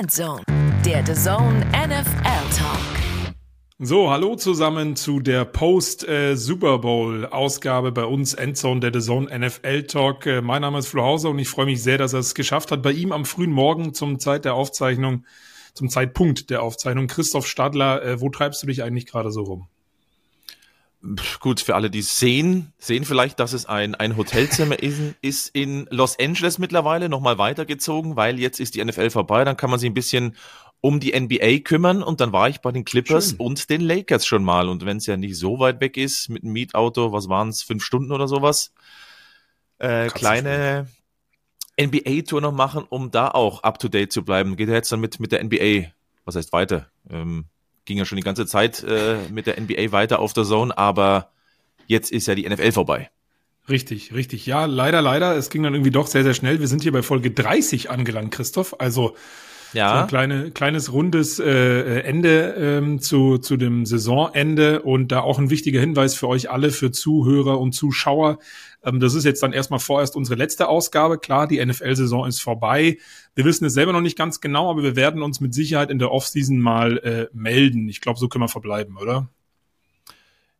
Endzone, der The Zone NFL Talk. So, hallo zusammen zu der Post-Super Bowl-Ausgabe bei uns, Endzone, der The Zone NFL Talk. Äh, mein Name ist Flo Hauser und ich freue mich sehr, dass er es geschafft hat. Bei ihm am frühen Morgen zum Zeit der Aufzeichnung, zum Zeitpunkt der Aufzeichnung. Christoph Stadler, äh, wo treibst du dich eigentlich gerade so rum? Gut, für alle, die sehen, sehen vielleicht, dass es ein, ein Hotelzimmer ist, ist in Los Angeles mittlerweile nochmal weitergezogen, weil jetzt ist die NFL vorbei, dann kann man sich ein bisschen um die NBA kümmern und dann war ich bei den Clippers Schön. und den Lakers schon mal und wenn es ja nicht so weit weg ist mit dem Mietauto, was waren es, fünf Stunden oder sowas, äh, kleine NBA-Tour noch machen, um da auch up-to-date zu bleiben. Geht ja jetzt dann mit, mit der NBA, was heißt weiter, ähm, ging ja schon die ganze Zeit äh, mit der NBA weiter auf der Zone, aber jetzt ist ja die NFL vorbei. Richtig, richtig. Ja, leider, leider. Es ging dann irgendwie doch sehr, sehr schnell. Wir sind hier bei Folge 30 angelangt, Christoph. Also ja. so ein kleine, kleines rundes äh, Ende ähm, zu, zu dem Saisonende und da auch ein wichtiger Hinweis für euch alle, für Zuhörer und Zuschauer. Ähm, das ist jetzt dann erstmal vorerst unsere letzte Ausgabe. Klar, die NFL-Saison ist vorbei. Wir wissen es selber noch nicht ganz genau, aber wir werden uns mit Sicherheit in der Offseason mal äh, melden. Ich glaube, so können wir verbleiben, oder?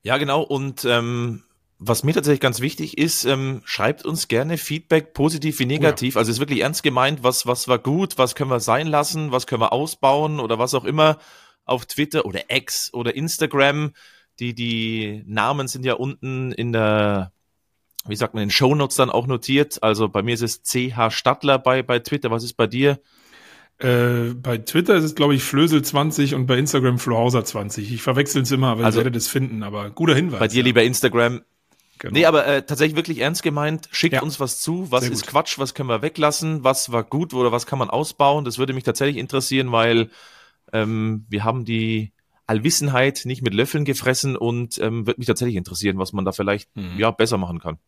Ja, genau. Und ähm, was mir tatsächlich ganz wichtig ist, ähm, schreibt uns gerne Feedback, positiv wie negativ. Oh ja. Also ist wirklich ernst gemeint, was, was war gut, was können wir sein lassen, was können wir ausbauen oder was auch immer auf Twitter oder X oder Instagram. Die, die Namen sind ja unten in der wie sagt man, in Shownotes dann auch notiert. Also bei mir ist es CH Stadler bei, bei Twitter. Was ist bei dir? Äh, bei Twitter ist es, glaube ich, Flösel20 und bei Instagram Flohauser20. Ich verwechsel es immer, aber also, ich werde das finden. Aber guter Hinweis. Bei dir ja. lieber Instagram. Genau. Nee, aber äh, tatsächlich wirklich ernst gemeint. Schickt ja. uns was zu. Was ist Quatsch? Was können wir weglassen? Was war gut oder was kann man ausbauen? Das würde mich tatsächlich interessieren, weil ähm, wir haben die Allwissenheit nicht mit Löffeln gefressen und ähm, würde mich tatsächlich interessieren, was man da vielleicht mhm. ja besser machen kann.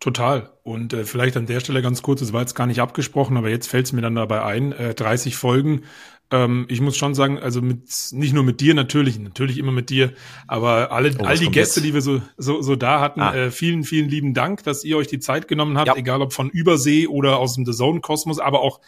Total. Und äh, vielleicht an der Stelle ganz kurz, es war jetzt gar nicht abgesprochen, aber jetzt fällt es mir dann dabei ein, äh, 30 Folgen. Ähm, ich muss schon sagen, also mit nicht nur mit dir natürlich, natürlich immer mit dir, aber alle oh, all die Gäste, jetzt? die wir so so, so da hatten, ah. äh, vielen vielen lieben Dank, dass ihr euch die Zeit genommen habt, ja. egal ob von Übersee oder aus dem The Zone Kosmos, aber auch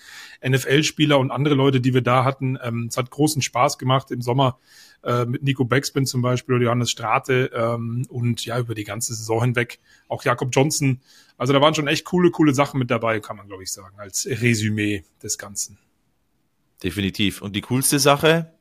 NFL-Spieler und andere Leute, die wir da hatten. Ähm, es hat großen Spaß gemacht im Sommer äh, mit Nico Backspin zum Beispiel oder Johannes Strate ähm, und ja, über die ganze Saison hinweg auch Jakob Johnson. Also da waren schon echt coole, coole Sachen mit dabei, kann man glaube ich sagen, als Resümee des Ganzen. Definitiv. Und die coolste Sache,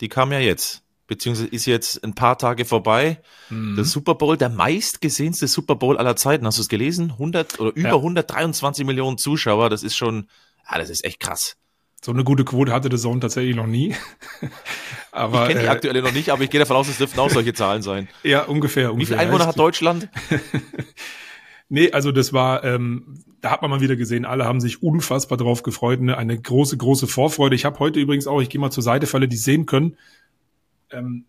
die kam ja jetzt beziehungsweise ist jetzt ein paar Tage vorbei. Mhm. Der Super Bowl, der meistgesehenste Super Bowl aller Zeiten. Hast du es gelesen? 100 oder über ja. 123 Millionen Zuschauer. Das ist schon, ja, das ist echt krass. So eine gute Quote hatte der Zone tatsächlich noch nie. aber, ich kenne die äh, aktuelle noch nicht, aber ich gehe davon aus, es dürften auch solche Zahlen sein. Ja, ungefähr. ungefähr. Wie viele Einwohner hat Deutschland? nee, also das war, ähm, da hat man mal wieder gesehen, alle haben sich unfassbar drauf gefreut. Ne? Eine große, große Vorfreude. Ich habe heute übrigens auch, ich gehe mal zur Seite, für alle, die sehen können. Ähm,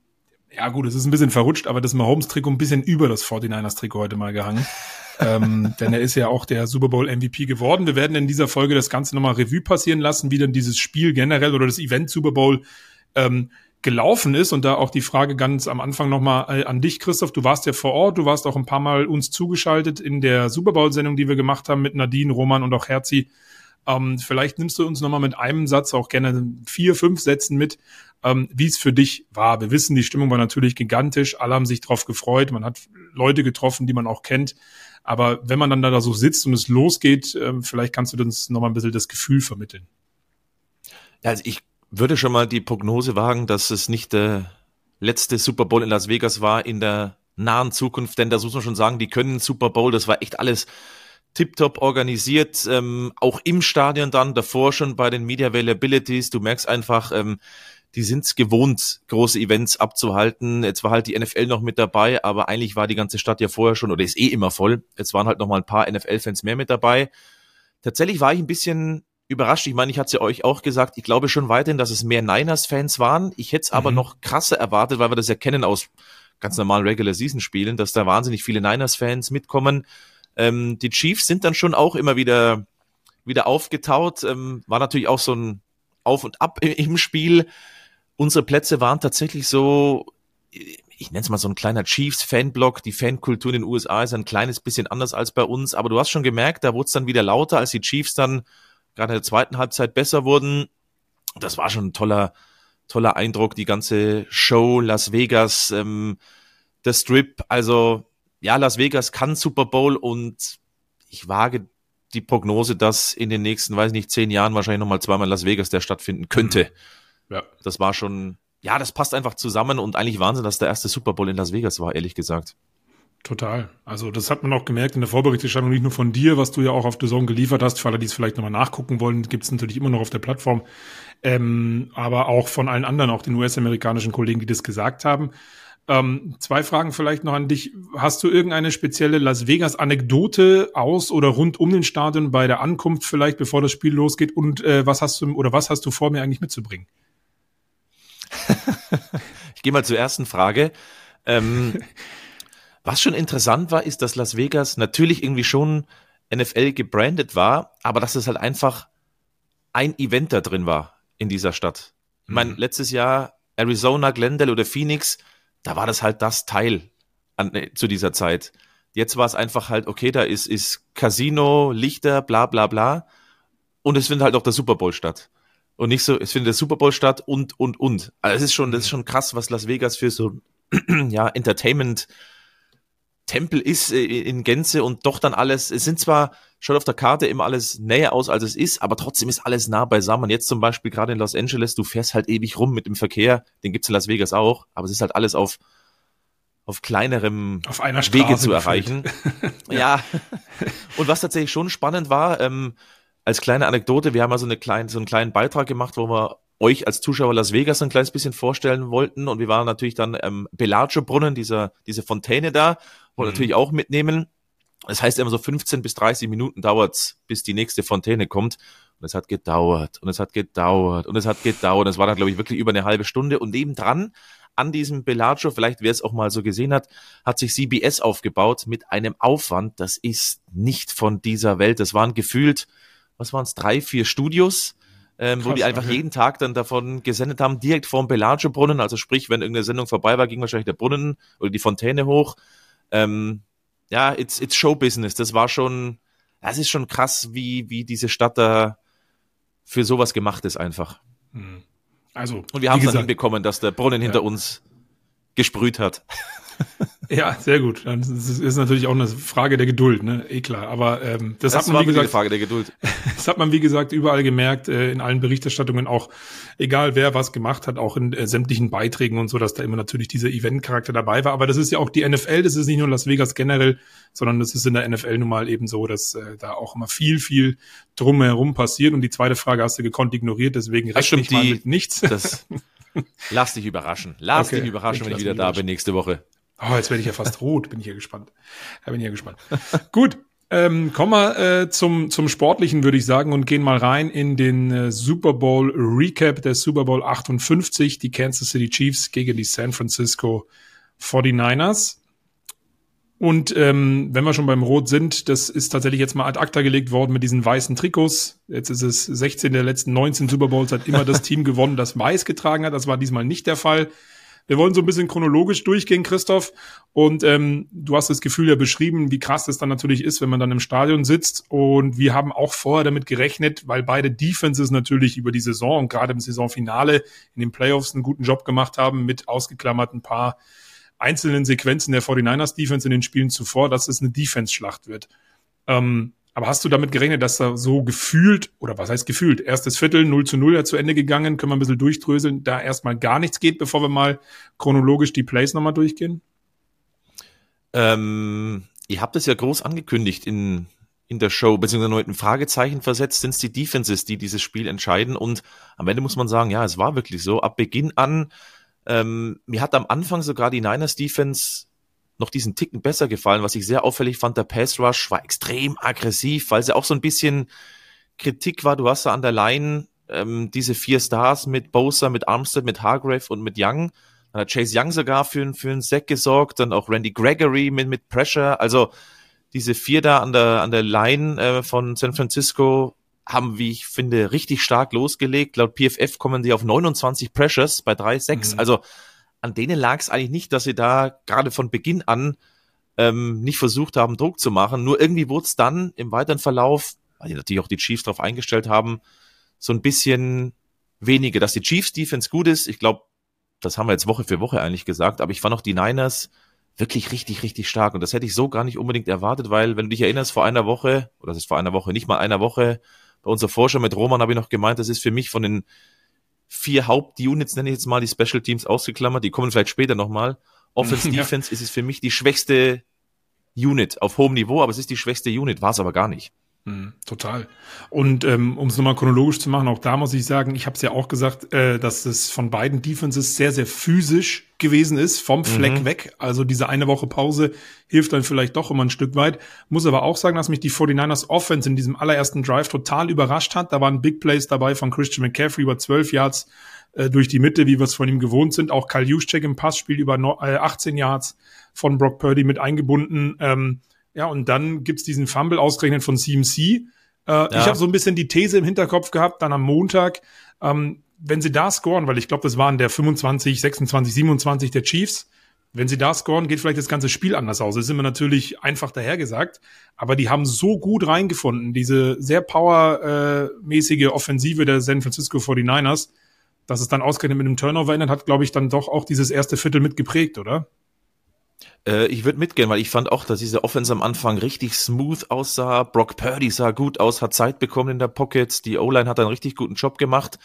ja gut, es ist ein bisschen verrutscht, aber das Mahomes-Trikot ein bisschen über das 49ers-Trikot heute mal gehangen ähm, denn er ist ja auch der Super Bowl MVP geworden. Wir werden in dieser Folge das Ganze nochmal Revue passieren lassen, wie dann dieses Spiel generell oder das Event Super Bowl ähm, gelaufen ist. Und da auch die Frage ganz am Anfang nochmal äh, an dich, Christoph. Du warst ja vor Ort, du warst auch ein paar Mal uns zugeschaltet in der Super Bowl-Sendung, die wir gemacht haben mit Nadine, Roman und auch Herzi. Ähm, vielleicht nimmst du uns nochmal mit einem Satz, auch gerne vier, fünf Sätzen mit, ähm, wie es für dich war. Wir wissen, die Stimmung war natürlich gigantisch, alle haben sich drauf gefreut, man hat Leute getroffen, die man auch kennt. Aber wenn man dann da so sitzt und es losgeht, ähm, vielleicht kannst du uns nochmal ein bisschen das Gefühl vermitteln. Also ich würde schon mal die Prognose wagen, dass es nicht der letzte Super Bowl in Las Vegas war in der nahen Zukunft, denn da muss man schon sagen, die können Super Bowl, das war echt alles tiptop organisiert, ähm, auch im Stadion dann, davor schon bei den Media Availabilities, du merkst einfach, ähm, die sind es gewohnt, große Events abzuhalten. Jetzt war halt die NFL noch mit dabei, aber eigentlich war die ganze Stadt ja vorher schon oder ist eh immer voll. Jetzt waren halt noch mal ein paar NFL-Fans mehr mit dabei. Tatsächlich war ich ein bisschen überrascht. Ich meine, ich hatte es ja euch auch gesagt, ich glaube schon weiterhin, dass es mehr Niners-Fans waren. Ich hätte es mhm. aber noch krasser erwartet, weil wir das ja kennen aus ganz normalen Regular-Season-Spielen, dass da wahnsinnig viele Niners-Fans mitkommen. Ähm, die Chiefs sind dann schon auch immer wieder, wieder aufgetaut. Ähm, war natürlich auch so ein Auf und Ab im Spiel unsere Plätze waren tatsächlich so, ich nenne es mal so ein kleiner Chiefs-Fanblock. Die Fankultur in den USA ist ein kleines bisschen anders als bei uns, aber du hast schon gemerkt, da wurde es dann wieder lauter, als die Chiefs dann gerade in der zweiten Halbzeit besser wurden. das war schon ein toller, toller Eindruck, die ganze Show, Las Vegas, ähm, der Strip, also ja, Las Vegas kann Super Bowl und ich wage die Prognose, dass in den nächsten, weiß nicht, zehn Jahren wahrscheinlich nochmal zweimal Las Vegas der stattfinden könnte. Mhm. Ja. Das war schon, ja, das passt einfach zusammen und eigentlich Wahnsinn, dass der erste Super Bowl in Las Vegas war, ehrlich gesagt. Total. Also das hat man auch gemerkt in der Vorberichterstattung, nicht nur von dir, was du ja auch auf The Zone geliefert hast. Für alle, die es vielleicht nochmal nachgucken wollen, gibt es natürlich immer noch auf der Plattform. Ähm, aber auch von allen anderen, auch den US-amerikanischen Kollegen, die das gesagt haben. Ähm, zwei Fragen vielleicht noch an dich. Hast du irgendeine spezielle Las Vegas-Anekdote aus oder rund um den Stadion bei der Ankunft vielleicht, bevor das Spiel losgeht? Und äh, was hast du oder was hast du vor mir eigentlich mitzubringen? ich gehe mal zur ersten Frage. Ähm, Was schon interessant war, ist, dass Las Vegas natürlich irgendwie schon NFL gebrandet war, aber dass es halt einfach ein Event da drin war in dieser Stadt. Ich meine, mhm. letztes Jahr Arizona, Glendale oder Phoenix, da war das halt das Teil an, äh, zu dieser Zeit. Jetzt war es einfach halt, okay, da ist, ist Casino, Lichter, bla bla bla. Und es findet halt auch der Super Bowl statt. Und nicht so, es findet der Super Bowl statt und, und, und. Also es ist schon, das ist schon krass, was Las Vegas für so, ja, Entertainment Tempel ist äh, in Gänze und doch dann alles, es sind zwar schon auf der Karte immer alles näher aus, als es ist, aber trotzdem ist alles nah beisammen. Jetzt zum Beispiel gerade in Los Angeles, du fährst halt ewig rum mit dem Verkehr, den gibt's in Las Vegas auch, aber es ist halt alles auf, auf kleinerem auf einer Wege zu erreichen. ja. ja. Und was tatsächlich schon spannend war, ähm, als kleine Anekdote, wir haben also eine kleine, so einen kleinen Beitrag gemacht, wo wir euch als Zuschauer Las Vegas ein kleines bisschen vorstellen wollten. Und wir waren natürlich dann ähm, Bellagio Brunnen, dieser, diese Fontäne da, wollen mhm. natürlich auch mitnehmen. Das heißt immer so 15 bis 30 Minuten dauert's, bis die nächste Fontäne kommt. Und es hat gedauert und es hat gedauert und es hat gedauert. Es war dann, glaube ich, wirklich über eine halbe Stunde. Und nebendran an diesem Bellagio, vielleicht wer es auch mal so gesehen hat, hat sich CBS aufgebaut mit einem Aufwand, das ist nicht von dieser Welt. Das waren gefühlt, was waren es, drei, vier Studios ähm, Krass, wo die einfach okay. jeden Tag dann davon gesendet haben, direkt vorm Bellagio-Brunnen. Also sprich, wenn irgendeine Sendung vorbei war, ging wahrscheinlich der Brunnen oder die Fontäne hoch. Ähm, ja, it's, it's Show-Business. Das war schon, das ist schon krass, wie, wie diese Stadt da für sowas gemacht ist einfach. Hm. Also, und wir haben es dann hinbekommen, dass der Brunnen ja. hinter uns gesprüht hat. Ja, sehr gut. Das ist natürlich auch eine Frage der Geduld, ne? Eh klar. Aber ähm, das, das hat man, wie gesagt, Frage der Geduld. Das hat man, wie gesagt, überall gemerkt, äh, in allen Berichterstattungen auch, egal wer was gemacht hat, auch in äh, sämtlichen Beiträgen und so, dass da immer natürlich dieser Event-Charakter dabei war. Aber das ist ja auch die NFL, das ist nicht nur Las Vegas generell, sondern das ist in der NFL nun mal eben so, dass äh, da auch immer viel, viel drumherum passiert. Und die zweite Frage hast du gekonnt ignoriert, deswegen rechne ich mal mit nichts. Das, lass dich überraschen. Lass okay, dich überraschen, wenn ich wieder da bin nächste Woche. Oh, jetzt werde ich ja fast rot, bin ich ja gespannt. Da bin ich ja gespannt. Gut, ähm, kommen wir äh, zum, zum Sportlichen, würde ich sagen, und gehen mal rein in den äh, Super Bowl Recap der Super Bowl 58, die Kansas City Chiefs gegen die San Francisco 49ers. Und ähm, wenn wir schon beim Rot sind, das ist tatsächlich jetzt mal ad acta gelegt worden mit diesen weißen Trikots. Jetzt ist es 16 der letzten 19 Super Bowls, hat immer das Team gewonnen, das weiß getragen hat. Das war diesmal nicht der Fall. Wir wollen so ein bisschen chronologisch durchgehen, Christoph. Und ähm, du hast das Gefühl ja beschrieben, wie krass das dann natürlich ist, wenn man dann im Stadion sitzt. Und wir haben auch vorher damit gerechnet, weil beide Defenses natürlich über die Saison und gerade im Saisonfinale in den Playoffs einen guten Job gemacht haben, mit ausgeklammerten paar einzelnen Sequenzen der 49ers Defense in den Spielen zuvor, dass es eine Defense-Schlacht wird. Ähm, aber hast du damit gerechnet, dass da so gefühlt, oder was heißt gefühlt, erstes Viertel 0 zu 0 ja zu Ende gegangen, können wir ein bisschen durchdröseln, da erstmal gar nichts geht, bevor wir mal chronologisch die Plays nochmal durchgehen? Ähm, ihr habt es ja groß angekündigt in, in der Show, beziehungsweise nur ein Fragezeichen versetzt, sind es die Defenses, die dieses Spiel entscheiden. Und am Ende muss man sagen, ja, es war wirklich so. Ab Beginn an, ähm, mir hat am Anfang sogar die Niners Defense noch diesen Ticken besser gefallen. Was ich sehr auffällig fand, der Pass Rush war extrem aggressiv, weil sie auch so ein bisschen Kritik war. Du hast da an der Line ähm, diese vier Stars mit Bosa, mit Armstead, mit Hargrave und mit Young. Dann hat Chase Young sogar für, für einen Sack gesorgt, dann auch Randy Gregory mit, mit Pressure. Also diese vier da an der, an der Line äh, von San Francisco haben, wie ich finde, richtig stark losgelegt. Laut PFF kommen die auf 29 Pressures bei 3-6. Mhm. Also an denen lag es eigentlich nicht, dass sie da gerade von Beginn an ähm, nicht versucht haben, Druck zu machen. Nur irgendwie wurde es dann im weiteren Verlauf, weil die natürlich auch die Chiefs darauf eingestellt haben, so ein bisschen wenige. Dass die Chiefs Defense gut ist, ich glaube, das haben wir jetzt Woche für Woche eigentlich gesagt, aber ich fand auch die Niners wirklich richtig, richtig stark. Und das hätte ich so gar nicht unbedingt erwartet, weil, wenn du dich erinnerst, vor einer Woche, oder das ist vor einer Woche, nicht mal einer Woche, bei unserer Forscher mit Roman habe ich noch gemeint, das ist für mich von den vier Hauptunits, nenne ich jetzt mal die Special Teams ausgeklammert, die kommen vielleicht später nochmal. Offense, ja. Defense ist es für mich die schwächste Unit auf hohem Niveau, aber es ist die schwächste Unit, war es aber gar nicht. Mhm, total. Und ähm, um es nochmal chronologisch zu machen, auch da muss ich sagen, ich habe es ja auch gesagt, äh, dass es von beiden Defenses sehr, sehr physisch gewesen ist, vom Fleck mhm. weg. Also diese eine Woche Pause hilft dann vielleicht doch immer ein Stück weit. Muss aber auch sagen, dass mich die 49ers Offense in diesem allerersten Drive total überrascht hat. Da waren Big Plays dabei von Christian McCaffrey über 12 Yards äh, durch die Mitte, wie wir es von ihm gewohnt sind. Auch Kyle Juszczyk im Passspiel über no, äh, 18 Yards von Brock Purdy mit eingebunden. Ähm, ja, und dann gibt's diesen Fumble ausgerechnet von CMC. Äh, ja. Ich habe so ein bisschen die These im Hinterkopf gehabt, dann am Montag, ähm, wenn sie da scoren, weil ich glaube, das waren der 25, 26, 27 der Chiefs, wenn sie da scoren, geht vielleicht das ganze Spiel anders aus. Das ist immer natürlich einfach dahergesagt, aber die haben so gut reingefunden, diese sehr powermäßige Offensive der San Francisco 49ers, dass es dann ausgerechnet mit einem Turnover endet, hat, glaube ich, dann doch auch dieses erste Viertel mitgeprägt, oder? Äh, ich würde mitgehen, weil ich fand auch, dass diese Offense am Anfang richtig smooth aussah. Brock Purdy sah gut aus, hat Zeit bekommen in der Pocket. Die O-Line hat einen richtig guten Job gemacht.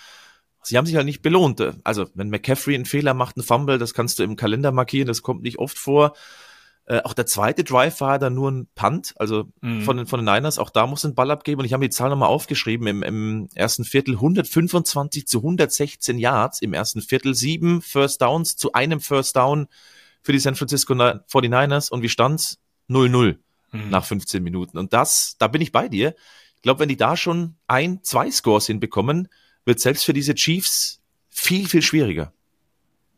Sie haben sich halt nicht belohnt. Also, wenn McCaffrey einen Fehler macht, einen Fumble, das kannst du im Kalender markieren, das kommt nicht oft vor. Äh, auch der zweite Drive war dann nur ein Punt, also mhm. von, den, von den Niners, auch da muss ein Ball abgeben. Und ich habe die Zahl nochmal aufgeschrieben im, im ersten Viertel. 125 zu 116 Yards im ersten Viertel, sieben First Downs zu einem First Down für die San Francisco 49ers und wie stand's? 0-0 mhm. nach 15 Minuten. Und das, da bin ich bei dir. Ich glaube, wenn die da schon ein, zwei Scores hinbekommen, wird selbst für diese Chiefs viel, viel schwieriger.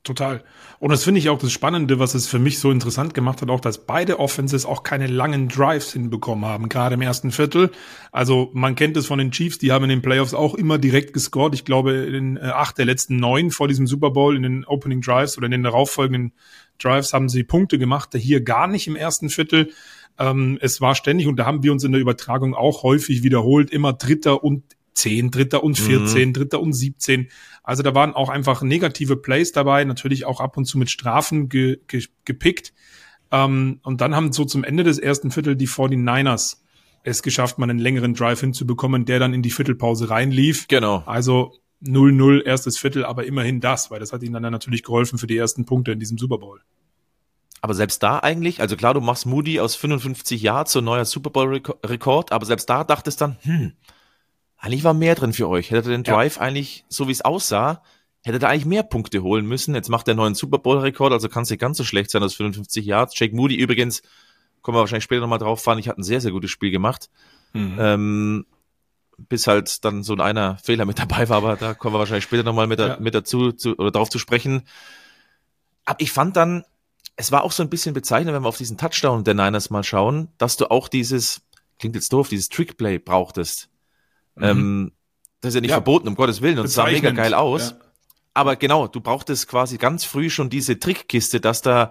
Total. Und das finde ich auch das Spannende, was es für mich so interessant gemacht hat, auch, dass beide Offenses auch keine langen Drives hinbekommen haben, gerade im ersten Viertel. Also man kennt es von den Chiefs, die haben in den Playoffs auch immer direkt gescored. Ich glaube, in äh, acht der letzten neun vor diesem Super Bowl in den Opening Drives oder in den darauffolgenden Drives haben sie Punkte gemacht, hier gar nicht im ersten Viertel. Ähm, es war ständig, und da haben wir uns in der Übertragung auch häufig wiederholt, immer Dritter und 10, Dritter und 14, mhm. Dritter und 17. Also da waren auch einfach negative Plays dabei, natürlich auch ab und zu mit Strafen ge, ge, gepickt. Ähm, und dann haben so zum Ende des ersten Viertel die 49ers es geschafft, mal einen längeren Drive hinzubekommen, der dann in die Viertelpause reinlief. Genau. Also 0-0 erstes Viertel, aber immerhin das, weil das hat ihnen dann natürlich geholfen für die ersten Punkte in diesem Super Bowl. Aber selbst da eigentlich, also klar, du machst Moody aus 55 Jahren zu neuer Super Bowl-Rekord, aber selbst da dachtest dann, hm, eigentlich war mehr drin für euch. Hättet ihr den Drive ja. eigentlich, so wie es aussah, hättet ihr eigentlich mehr Punkte holen müssen. Jetzt macht er einen neuen Super Bowl-Rekord, also kann es nicht ganz so schlecht sein aus 55 Yards. Jake Moody übrigens, kommen wir wahrscheinlich später nochmal drauf fahren, ich hatte ein sehr, sehr gutes Spiel gemacht. Mhm. Ähm, bis halt dann so ein einer Fehler mit dabei war, aber da kommen wir wahrscheinlich später nochmal mit, ja. mit dazu zu, oder darauf zu sprechen. Aber ich fand dann, es war auch so ein bisschen bezeichnend, wenn wir auf diesen Touchdown der Niners mal schauen, dass du auch dieses, klingt jetzt doof, dieses Trickplay brauchtest. Mhm. Ähm, das ist ja nicht ja. verboten, um Gottes Willen, und es sah mega geil aus. Ja. Aber genau, du brauchtest quasi ganz früh schon diese Trickkiste, dass da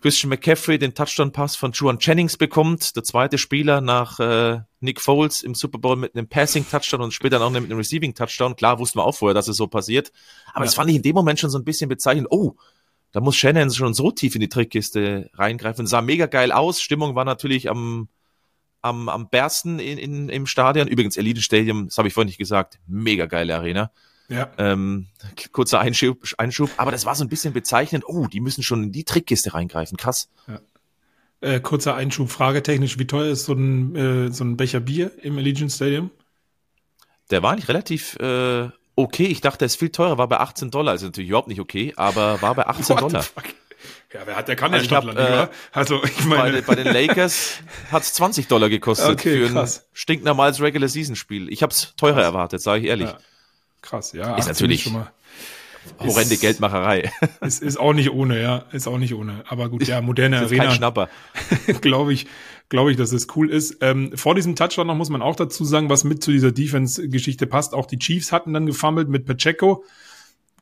Christian McCaffrey den Touchdown-Pass von Juan Jennings bekommt, der zweite Spieler nach äh, Nick Foles im Super Bowl mit einem Passing-Touchdown und später auch mit einem Receiving-Touchdown. Klar wussten wir auch vorher, dass es so passiert. Aber ja. das fand ich in dem Moment schon so ein bisschen bezeichnend. Oh, da muss Shannon schon so tief in die Trickkiste reingreifen. Sah mega geil aus. Stimmung war natürlich am, am, am bersten in, in, im Stadion. Übrigens, Elite Stadium, das habe ich vorhin nicht gesagt, mega geile Arena. Ja. Ähm, kurzer Einschub, Einschub, aber das war so ein bisschen bezeichnend. Oh, die müssen schon in die Trickkiste reingreifen. Krass. Ja. Äh, kurzer Einschub, fragetechnisch, wie teuer ist so ein, äh, so ein Becher Bier im Allegiant Stadium? Der war nicht relativ äh, okay. Ich dachte, der ist viel teurer, war bei 18 Dollar. Also natürlich überhaupt nicht okay, aber war bei 18 Dollar. Ja, wer hat, der kann also der Stadtland, äh, Also, ich meine. Bei, bei den Lakers hat's 20 Dollar gekostet okay, für krass. ein stinknormales Regular Season Spiel. Ich habe es teurer krass. erwartet, sage ich ehrlich. Ja. Krass, ja. Ist natürlich schon mal horrende ist, Geldmacherei. Ist, ist auch nicht ohne, ja, ist auch nicht ohne. Aber gut, ja, moderne ist Arena. Kein Schnapper. glaube ich, glaube ich, dass es cool ist. Ähm, vor diesem Touchdown noch muss man auch dazu sagen, was mit zu dieser Defense-Geschichte passt. Auch die Chiefs hatten dann gefummelt mit Pacheco.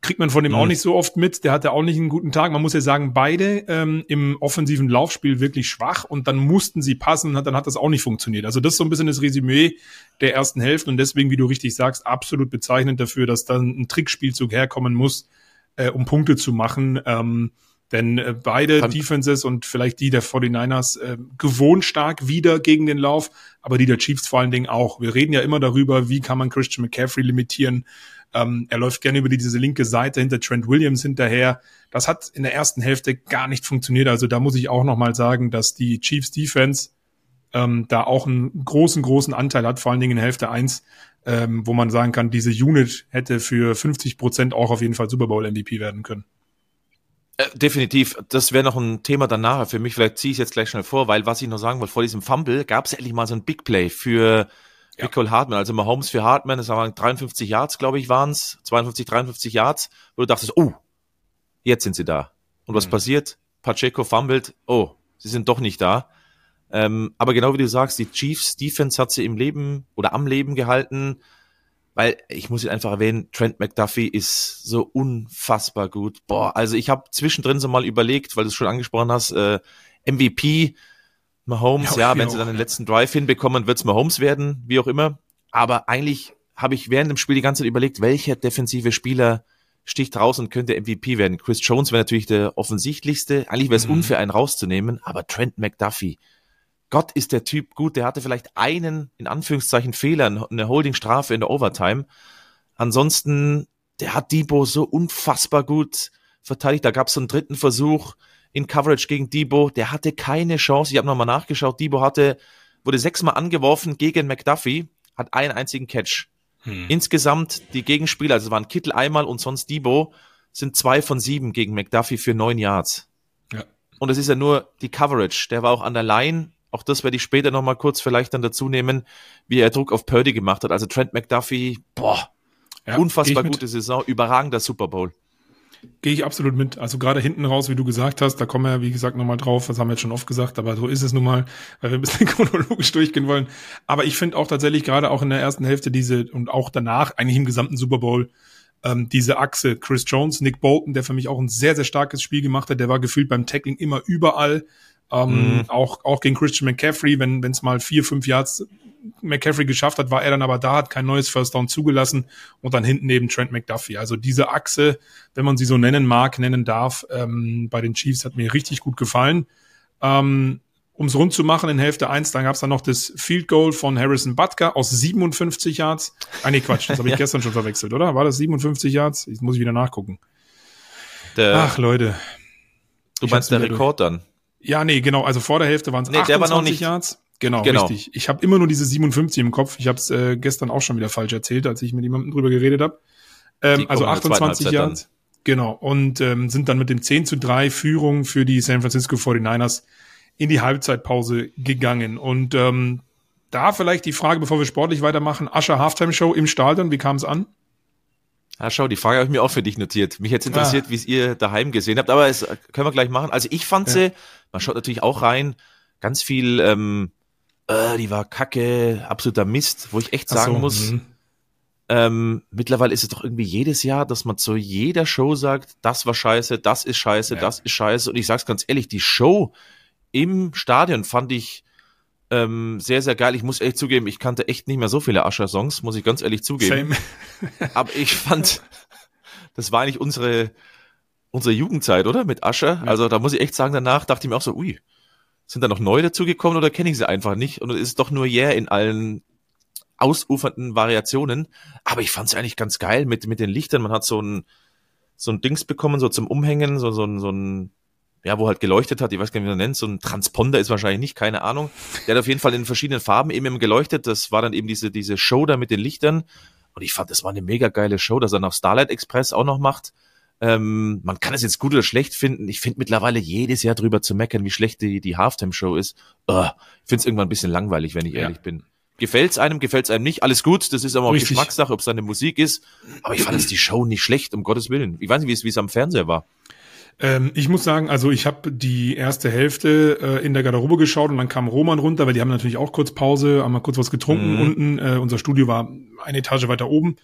Kriegt man von dem mhm. auch nicht so oft mit. Der hatte auch nicht einen guten Tag. Man muss ja sagen, beide ähm, im offensiven Laufspiel wirklich schwach und dann mussten sie passen und dann hat das auch nicht funktioniert. Also das ist so ein bisschen das Resümee der ersten Hälfte und deswegen, wie du richtig sagst, absolut bezeichnend dafür, dass dann ein Trickspielzug herkommen muss, äh, um Punkte zu machen. Ähm, denn äh, beide Kann Defenses und vielleicht die der 49ers äh, gewohnt stark wieder gegen den Lauf, aber die der Chiefs vor allen Dingen auch. Wir reden ja immer darüber, wie kann man Christian McCaffrey limitieren. Ähm, er läuft gerne über diese linke Seite hinter Trent Williams hinterher. Das hat in der ersten Hälfte gar nicht funktioniert. Also da muss ich auch nochmal sagen, dass die Chiefs Defense ähm, da auch einen großen, großen Anteil hat, vor allen Dingen in Hälfte eins, ähm, wo man sagen kann, diese Unit hätte für 50 Prozent auch auf jeden Fall Super Bowl MVP werden können. Äh, definitiv, das wäre noch ein Thema danach für mich. Vielleicht ziehe ich es jetzt gleich schnell vor, weil was ich noch sagen wollte, vor diesem Fumble gab es endlich mal so ein Big Play für ja. Nicole Hartman. Also Mahomes für Hartman, das waren 53 Yards, glaube ich, waren es, 52, 53 Yards, wo du dachtest, oh, jetzt sind sie da. Und was mhm. passiert? Pacheco fummelt, oh, sie sind doch nicht da. Ähm, aber genau wie du sagst, die Chiefs Defense hat sie im Leben oder am Leben gehalten weil ich muss ihn einfach erwähnen, Trent McDuffie ist so unfassbar gut. Boah, also ich habe zwischendrin so mal überlegt, weil du es schon angesprochen hast, äh, MVP Mahomes, ja, ja wenn sie dann den letzten Drive hinbekommen, wird es Mahomes werden, wie auch immer. Aber eigentlich habe ich während dem Spiel die ganze Zeit überlegt, welcher defensive Spieler sticht raus und könnte MVP werden. Chris Jones wäre natürlich der offensichtlichste. Eigentlich wäre es mhm. unfair, einen rauszunehmen, aber Trent McDuffie, Gott ist der Typ gut, der hatte vielleicht einen, in Anführungszeichen, Fehler, eine Holdingstrafe in der Overtime. Ansonsten, der hat Debo so unfassbar gut verteidigt. Da gab es so einen dritten Versuch in Coverage gegen Debo. Der hatte keine Chance. Ich habe nochmal nachgeschaut. Debo hatte, wurde sechsmal angeworfen gegen McDuffie, hat einen einzigen Catch. Hm. Insgesamt die Gegenspieler, also es waren Kittel einmal und sonst Debo, sind zwei von sieben gegen McDuffie für neun Yards. Ja. Und es ist ja nur die Coverage. Der war auch an der Line auch das werde ich später nochmal kurz vielleicht dann dazu nehmen, wie er Druck auf Purdy gemacht hat. Also Trent McDuffie, boah, ja, unfassbar gute. Saison, überragender Super Bowl. Gehe ich absolut mit. Also gerade hinten raus, wie du gesagt hast, da kommen wir, wie gesagt, nochmal drauf. Das haben wir jetzt schon oft gesagt, aber so ist es nun mal, weil wir ein bisschen chronologisch durchgehen wollen. Aber ich finde auch tatsächlich gerade auch in der ersten Hälfte diese und auch danach, eigentlich im gesamten Super Bowl, ähm, diese Achse Chris Jones, Nick Bolton, der für mich auch ein sehr, sehr starkes Spiel gemacht hat. Der war gefühlt beim Tackling immer überall. Ähm, mhm. auch, auch gegen Christian McCaffrey, wenn es mal vier, fünf Yards McCaffrey geschafft hat, war er dann aber da, hat kein neues First Down zugelassen und dann hinten neben Trent McDuffie. Also diese Achse, wenn man sie so nennen mag, nennen darf, ähm, bei den Chiefs hat mir richtig gut gefallen. Ähm, um es rund zu machen in Hälfte eins, dann gab es dann noch das Field Goal von Harrison Butker aus 57 Yards. Ah nee, Quatsch, das habe ich ja. gestern schon verwechselt, oder? War das 57 Yards? Jetzt muss ich wieder nachgucken. Der, Ach, Leute. Du meinst der Rekord durch. dann? Ja, nee, genau. Also vor der Hälfte waren es nee, 28 der war noch nicht. Yards. Genau, genau, richtig. Ich habe immer nur diese 57 im Kopf. Ich habe es äh, gestern auch schon wieder falsch erzählt, als ich mit jemandem drüber geredet habe. Ähm, also 28 Yards. Genau. Und ähm, sind dann mit dem 10 zu 3 Führung für die San Francisco 49ers in die Halbzeitpause gegangen. Und ähm, da vielleicht die Frage, bevor wir sportlich weitermachen, Ascher Halftime Show im Stadion, wie kam es an? Ja, schau, die Frage habe ich mir auch für dich notiert. Mich jetzt interessiert, ah. wie es ihr daheim gesehen habt, aber es können wir gleich machen. Also ich fand ja. sie, man schaut natürlich auch rein, ganz viel, ähm, äh, die war kacke, absoluter Mist, wo ich echt sagen so, muss, mh. ähm, mittlerweile ist es doch irgendwie jedes Jahr, dass man zu jeder Show sagt, das war scheiße, das ist scheiße, ja. das ist scheiße. Und ich sag's ganz ehrlich, die Show im Stadion fand ich ähm, sehr, sehr geil. Ich muss ehrlich zugeben, ich kannte echt nicht mehr so viele Ascher-Songs, muss ich ganz ehrlich zugeben. Same. Aber ich fand, das war eigentlich unsere, unsere Jugendzeit, oder? Mit Ascher. Ja. Also da muss ich echt sagen, danach dachte ich mir auch so, ui, sind da noch neue dazugekommen oder kenne ich sie einfach nicht? Und es ist doch nur Yeah in allen ausufernden Variationen. Aber ich fand es eigentlich ganz geil mit, mit den Lichtern. Man hat so ein, so ein Dings bekommen, so zum Umhängen, so, so, ein, so ein ja, wo halt geleuchtet hat, ich weiß gar nicht, wie man nennt, so ein Transponder ist wahrscheinlich nicht, keine Ahnung. Der hat auf jeden Fall in verschiedenen Farben eben geleuchtet. Das war dann eben diese, diese Show da mit den Lichtern. Und ich fand, das war eine mega geile Show, dass er noch Starlight Express auch noch macht. Ähm, man kann es jetzt gut oder schlecht finden. Ich finde mittlerweile jedes Jahr drüber zu meckern, wie schlecht die, die Halftime-Show ist. Ich finde es irgendwann ein bisschen langweilig, wenn ich ja. ehrlich bin. Gefällt's einem, gefällt's einem nicht, alles gut. Das ist aber auch Richtig. Geschmackssache, ob es eine Musik ist. Aber ich fand es die Show nicht schlecht, um Gottes Willen. Ich weiß nicht, wie es am Fernseher war. Ähm, ich muss sagen, also ich habe die erste Hälfte äh, in der Garderobe geschaut und dann kam Roman runter, weil die haben natürlich auch kurz Pause, haben mal kurz was getrunken mhm. unten. Äh, unser Studio war eine Etage weiter oben.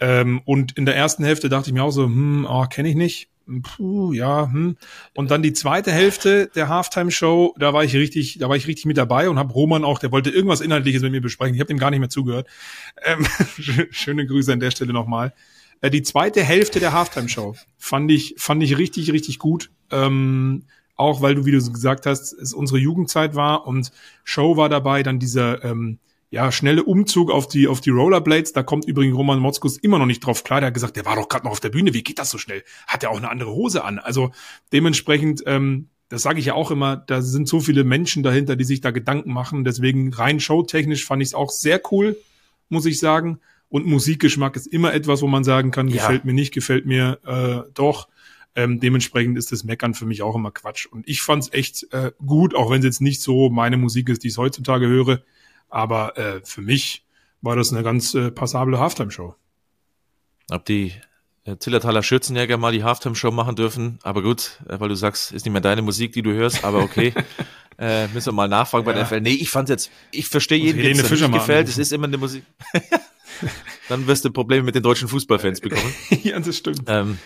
Ähm, und in der ersten Hälfte dachte ich mir auch so, hm, oh, kenne ich nicht. Puh, ja, hm. Und dann die zweite Hälfte der Halftime-Show, da war ich richtig, da war ich richtig mit dabei und habe Roman auch, der wollte irgendwas Inhaltliches mit mir besprechen. Ich habe dem gar nicht mehr zugehört. Ähm, schöne Grüße an der Stelle nochmal. Äh, die zweite Hälfte der Halftime-Show fand ich, fand ich richtig, richtig gut. Ähm, auch weil du, wie du gesagt hast, es unsere Jugendzeit war und Show war dabei, dann dieser ähm, ja, schnelle Umzug auf die, auf die Rollerblades. Da kommt übrigens Roman Motzkus immer noch nicht drauf klar. Der hat gesagt, der war doch gerade noch auf der Bühne. Wie geht das so schnell? Hat er auch eine andere Hose an? Also dementsprechend, ähm, das sage ich ja auch immer, da sind so viele Menschen dahinter, die sich da Gedanken machen. Deswegen rein showtechnisch fand ich es auch sehr cool, muss ich sagen. Und Musikgeschmack ist immer etwas, wo man sagen kann, ja. gefällt mir nicht, gefällt mir äh, doch. Ähm, dementsprechend ist das Meckern für mich auch immer Quatsch. Und ich fand's echt äh, gut, auch wenn es jetzt nicht so meine Musik ist, die ich heutzutage höre. Aber äh, für mich war das eine ganz äh, passable Halftime-Show. Ob die äh, Zillertaler Schürzenjäger mal die Halftime-Show machen dürfen, aber gut, äh, weil du sagst, ist nicht mehr deine Musik, die du hörst, aber okay. äh, müssen wir mal nachfragen bei ja. der FL. Nee, ich fand's jetzt, ich verstehe jeden, der es gefällt, es ist immer eine Musik. Dann wirst du Probleme mit den deutschen Fußballfans bekommen. ja, das stimmt. Ähm,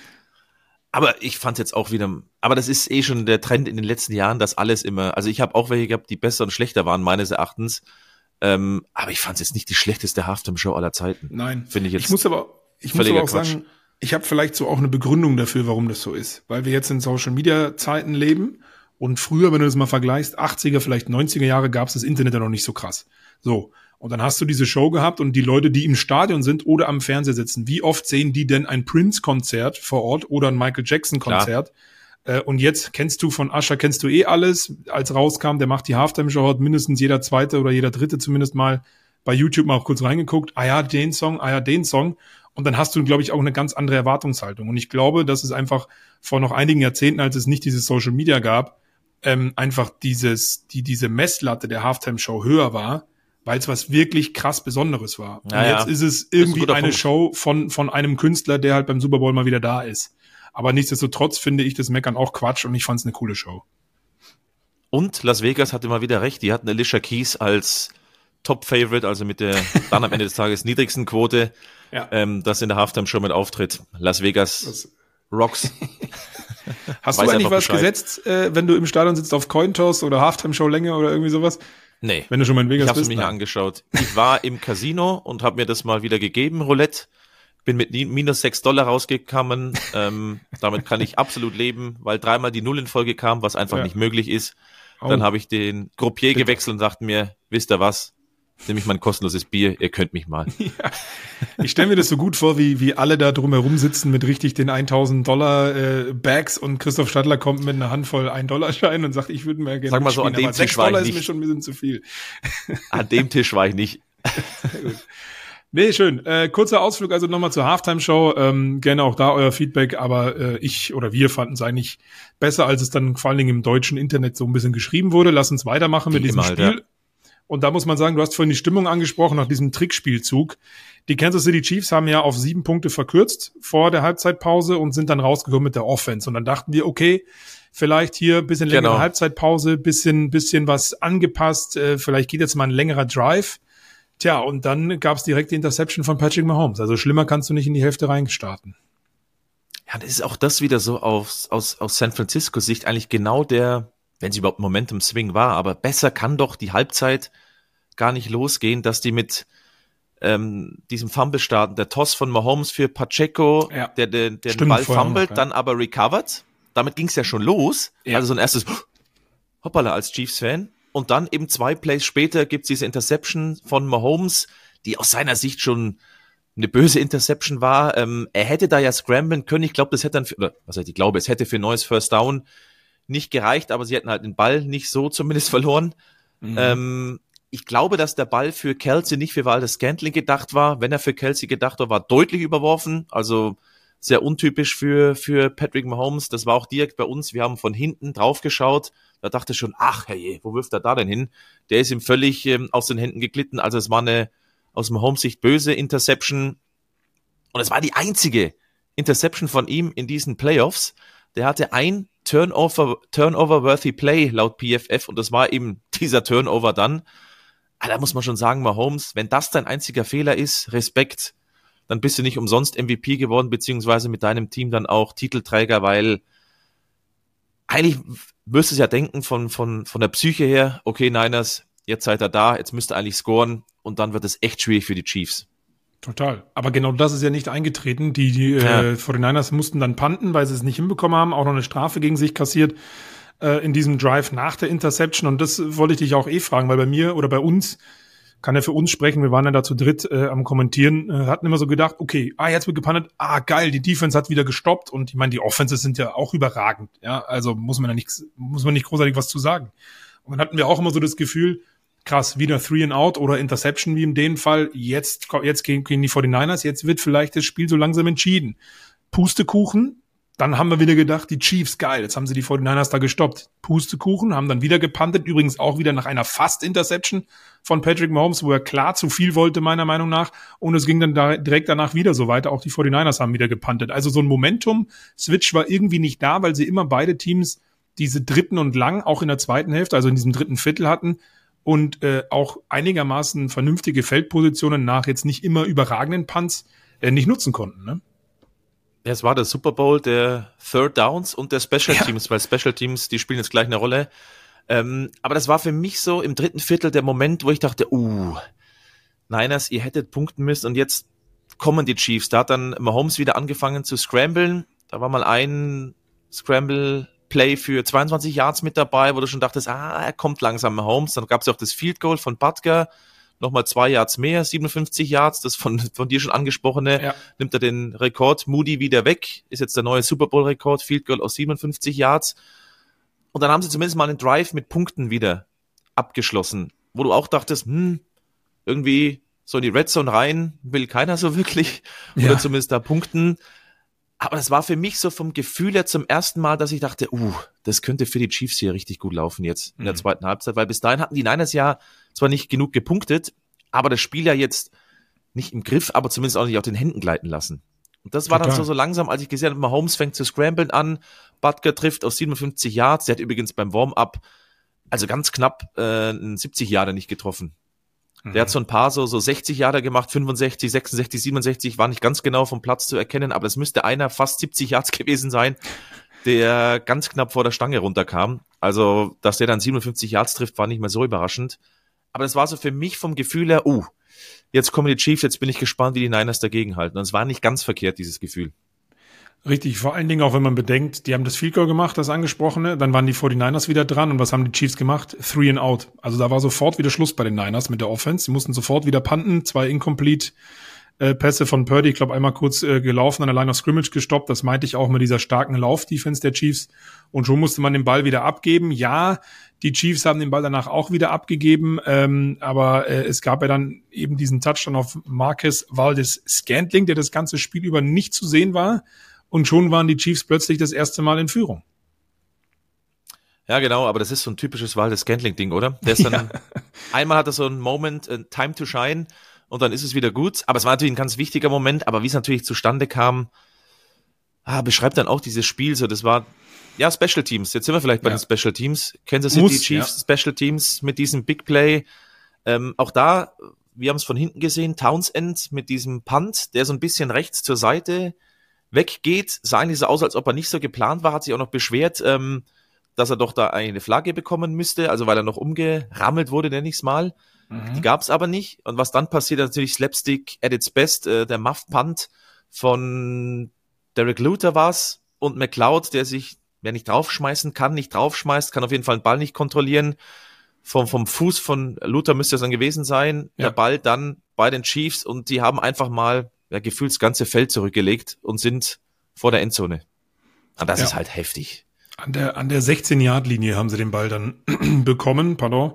aber ich fand jetzt auch wieder, aber das ist eh schon der Trend in den letzten Jahren, dass alles immer, also ich habe auch welche gehabt, die besser und schlechter waren, meines Erachtens. Ähm, aber ich fand es jetzt nicht die schlechteste Halftime-Show aller Zeiten. Nein. Finde ich jetzt. Ich muss aber, ich muss aber auch Quatsch. sagen, ich habe vielleicht so auch eine Begründung dafür, warum das so ist. Weil wir jetzt in Social Media Zeiten leben und früher, wenn du das mal vergleichst, 80er, vielleicht 90er Jahre gab es das Internet ja noch nicht so krass. So. Und dann hast du diese Show gehabt und die Leute, die im Stadion sind oder am Fernseher sitzen, wie oft sehen die denn ein Prince-Konzert vor Ort oder ein Michael Jackson-Konzert? Äh, und jetzt kennst du von Ascher, kennst du eh alles. Als rauskam, der macht die Halftime-Show, hat mindestens jeder zweite oder jeder dritte zumindest mal bei YouTube mal auch kurz reingeguckt. Ah ja, den Song, ah ja, den Song. Und dann hast du, glaube ich, auch eine ganz andere Erwartungshaltung. Und ich glaube, dass es einfach vor noch einigen Jahrzehnten, als es nicht dieses Social Media gab, ähm, einfach dieses, die, diese Messlatte der Halftime-Show höher war, weil es was wirklich krass Besonderes war. Und ja, jetzt ist es irgendwie ein eine Punkt. Show von, von einem Künstler, der halt beim Super Bowl mal wieder da ist. Aber nichtsdestotrotz finde ich das Meckern auch Quatsch und ich fand es eine coole Show. Und Las Vegas hatte mal wieder recht. Die hatten Alicia Keys als Top-Favorite, also mit der dann am Ende des Tages niedrigsten Quote, ja. ähm, das in der Halftime-Show mit auftritt. Las Vegas das Rocks. Hast du eigentlich was Bescheid. gesetzt, äh, wenn du im Stadion sitzt auf Cointoss oder Halftime-Show-Länge oder irgendwie sowas? Nee. Wenn du schon mal in Vegas ich hab's bist. Ich habe mir angeschaut. Ich war im Casino und habe mir das mal wieder gegeben, Roulette bin mit minus sechs Dollar rausgekommen. ähm, damit kann ich absolut leben, weil dreimal die Null in Folge kam, was einfach ja. nicht möglich ist. Dann habe ich den Gruppier Bitte. gewechselt und dachte mir, wisst ihr was? Nehme ich mein kostenloses Bier, ihr könnt mich mal. Ja. Ich stelle mir das so gut vor, wie, wie alle da drumherum sitzen mit richtig den 1000 Dollar äh, Bags und Christoph Stadler kommt mit einer Handvoll 1 Dollar Schein und sagt, ich würde mir gerne Sag mal so, an dem Tisch war ich nicht. ist mir schon ein bisschen zu viel. An dem Tisch war ich nicht. Sehr gut. Nee, schön. Äh, kurzer Ausflug also nochmal zur Halftime-Show. Ähm, gerne auch da euer Feedback, aber äh, ich oder wir fanden es eigentlich besser, als es dann vor allen Dingen im deutschen Internet so ein bisschen geschrieben wurde. Lass uns weitermachen mit diesem halt, Spiel. Ja. Und da muss man sagen, du hast vorhin die Stimmung angesprochen nach diesem Trickspielzug. Die Kansas City Chiefs haben ja auf sieben Punkte verkürzt vor der Halbzeitpause und sind dann rausgekommen mit der Offense. Und dann dachten wir, okay, vielleicht hier bisschen längere genau. Halbzeitpause, bisschen, bisschen was angepasst, äh, vielleicht geht jetzt mal ein längerer Drive. Tja, und dann gab es direkt die Interception von Patrick Mahomes. Also schlimmer kannst du nicht in die Hälfte reinstarten. Ja, das ist auch das wieder so aus, aus, aus San Francisco Sicht eigentlich genau der, wenn sie überhaupt Momentum Swing war, aber besser kann doch die Halbzeit gar nicht losgehen, dass die mit ähm, diesem Fumble starten. Der Toss von Mahomes für Pacheco, ja. der, der, der den Ball fummelt, ja. dann aber recovered. Damit ging es ja schon los. Ja. Also so ein erstes Hoppala als Chiefs-Fan. Und dann eben zwei Plays später gibt's diese Interception von Mahomes, die aus seiner Sicht schon eine böse Interception war. Ähm, er hätte da ja scramblen können. Ich glaube, das hätte dann, für, oder was heißt, ich glaube, es hätte für neues First Down nicht gereicht, aber sie hätten halt den Ball nicht so zumindest verloren. Mhm. Ähm, ich glaube, dass der Ball für Kelsey nicht für Walter Scantling gedacht war. Wenn er für Kelsey gedacht war, war deutlich überworfen. Also sehr untypisch für, für Patrick Mahomes. Das war auch direkt bei uns. Wir haben von hinten drauf geschaut da dachte ich schon, ach herrje, wo wirft er da denn hin? Der ist ihm völlig ähm, aus den Händen geglitten. Also es war eine aus dem Home-Sicht böse Interception. Und es war die einzige Interception von ihm in diesen Playoffs. Der hatte ein Turnover, Turnover-worthy Play laut PFF und das war eben dieser Turnover dann. Aber ah, da muss man schon sagen, Mahomes, wenn das dein einziger Fehler ist, Respekt. dann bist du nicht umsonst MVP geworden, beziehungsweise mit deinem Team dann auch Titelträger, weil eigentlich wirst du es ja denken von, von, von der Psyche her, okay, Niners, jetzt seid ihr da, jetzt müsst ihr eigentlich scoren und dann wird es echt schwierig für die Chiefs. Total. Aber genau das ist ja nicht eingetreten. Die, die ja. äh, 49ers mussten dann panten, weil sie es nicht hinbekommen haben, auch noch eine Strafe gegen sich kassiert äh, in diesem Drive nach der Interception. Und das wollte ich dich auch eh fragen, weil bei mir oder bei uns, kann er für uns sprechen, wir waren ja da zu dritt äh, am Kommentieren, äh, hatten immer so gedacht, okay, ah, jetzt wird gepantet, ah, geil, die Defense hat wieder gestoppt und ich meine, die Offenses sind ja auch überragend, ja, also muss man ja nichts, muss man nicht großartig was zu sagen. Und dann hatten wir auch immer so das Gefühl, krass, wieder Three and Out oder Interception wie in dem Fall. Jetzt, jetzt gehen, gehen die 49ers, jetzt wird vielleicht das Spiel so langsam entschieden. Pustekuchen, dann haben wir wieder gedacht, die Chiefs, geil, jetzt haben sie die 49ers da gestoppt. Pustekuchen, haben dann wieder gepantet, übrigens auch wieder nach einer Fast-Interception von Patrick Mahomes, wo er klar zu viel wollte, meiner Meinung nach. Und es ging dann da direkt danach wieder so weiter. Auch die 49ers haben wieder gepantet. Also so ein Momentum-Switch war irgendwie nicht da, weil sie immer beide Teams diese dritten und lang, auch in der zweiten Hälfte, also in diesem dritten Viertel hatten und äh, auch einigermaßen vernünftige Feldpositionen nach jetzt nicht immer überragenden Punts äh, nicht nutzen konnten. Ne? Ja, es war der Super Bowl der Third Downs und der Special Teams, ja. weil Special Teams, die spielen jetzt gleich eine Rolle. Ähm, aber das war für mich so im dritten Viertel der Moment, wo ich dachte, uh, Niners, ihr hättet punkten müssen und jetzt kommen die Chiefs. Da hat dann Mahomes wieder angefangen zu scramblen. Da war mal ein Scramble Play für 22 Yards mit dabei, wo du schon dachtest, ah, er kommt langsam Holmes. Dann gab es auch das Field Goal von Butker, nochmal zwei Yards mehr, 57 Yards, das von, von dir schon angesprochene, ja. nimmt er den Rekord Moody wieder weg, ist jetzt der neue Super Bowl Rekord, Field Goal aus 57 Yards. Und dann haben sie zumindest mal einen Drive mit Punkten wieder abgeschlossen, wo du auch dachtest, hm, irgendwie so in die Red Zone rein will keiner so wirklich, oder zumindest da punkten. Aber das war für mich so vom Gefühl her zum ersten Mal, dass ich dachte, uh, das könnte für die Chiefs hier richtig gut laufen jetzt in der mhm. zweiten Halbzeit, weil bis dahin hatten die Niners ja zwar nicht genug gepunktet, aber das Spiel ja jetzt nicht im Griff, aber zumindest auch nicht auf den Händen gleiten lassen. Und das war Total. dann so, so langsam, als ich gesehen habe, Mahomes fängt zu scramblen an, Butker trifft aus 57 Yards, der hat übrigens beim Warm-up also ganz knapp äh, 70 Jahre nicht getroffen. Der mhm. hat so ein paar so, so 60 Jahre gemacht, 65, 66, 67, war nicht ganz genau vom Platz zu erkennen, aber es müsste einer fast 70 Yards gewesen sein, der ganz knapp vor der Stange runterkam. Also, dass der dann 57 Yards trifft, war nicht mehr so überraschend. Aber das war so für mich vom Gefühl her, uh, jetzt kommen die Chiefs, jetzt bin ich gespannt, wie die Niners dagegen halten. Und es war nicht ganz verkehrt, dieses Gefühl. Richtig, vor allen Dingen auch, wenn man bedenkt, die haben das Field Goal gemacht, das angesprochene, dann waren die 49ers wieder dran und was haben die Chiefs gemacht? Three and out. Also da war sofort wieder Schluss bei den Niners mit der Offense. Sie mussten sofort wieder panten, zwei incomplete äh, Pässe von Purdy, ich glaube einmal kurz äh, gelaufen, an der Line of Scrimmage gestoppt. Das meinte ich auch mit dieser starken Lauf-Defense der Chiefs. Und schon musste man den Ball wieder abgeben. Ja, die Chiefs haben den Ball danach auch wieder abgegeben, ähm, aber äh, es gab ja dann eben diesen Touchdown auf Marcus Valdes Scantling, der das ganze Spiel über nicht zu sehen war und schon waren die Chiefs plötzlich das erste Mal in Führung. Ja, genau, aber das ist so ein typisches Waldes Scantling-Ding, oder? Der ist dann, ja. einmal hat er so einen Moment, uh, Time to Shine, und dann ist es wieder gut. Aber es war natürlich ein ganz wichtiger Moment, aber wie es natürlich zustande kam, ah, beschreibt dann auch dieses Spiel so. Das war, ja, Special Teams. Jetzt sind wir vielleicht bei ja. den Special Teams. Kansas City Muss, Chiefs, ja. Special Teams mit diesem Big Play. Ähm, auch da, wir haben es von hinten gesehen, Townsend mit diesem Punt, der so ein bisschen rechts zur Seite weggeht, sah eigentlich so aus, als ob er nicht so geplant war, hat sich auch noch beschwert, ähm, dass er doch da eine Flagge bekommen müsste, also weil er noch umgerammelt wurde, nenne ich es mal. Mhm. Die gab es aber nicht. Und was dann passiert, natürlich Slapstick at its best, äh, der Muff Punt von Derek Luther war's und McLeod, der sich, wer nicht draufschmeißen kann, nicht draufschmeißt, kann auf jeden Fall den Ball nicht kontrollieren. Vom, vom Fuß von Luther müsste es dann gewesen sein. Ja. Der Ball dann bei den Chiefs und die haben einfach mal ja, gefühlt das ganze Feld zurückgelegt und sind vor der Endzone. Und das ja. ist halt heftig. An der, an der 16-Yard-Linie haben sie den Ball dann bekommen, pardon.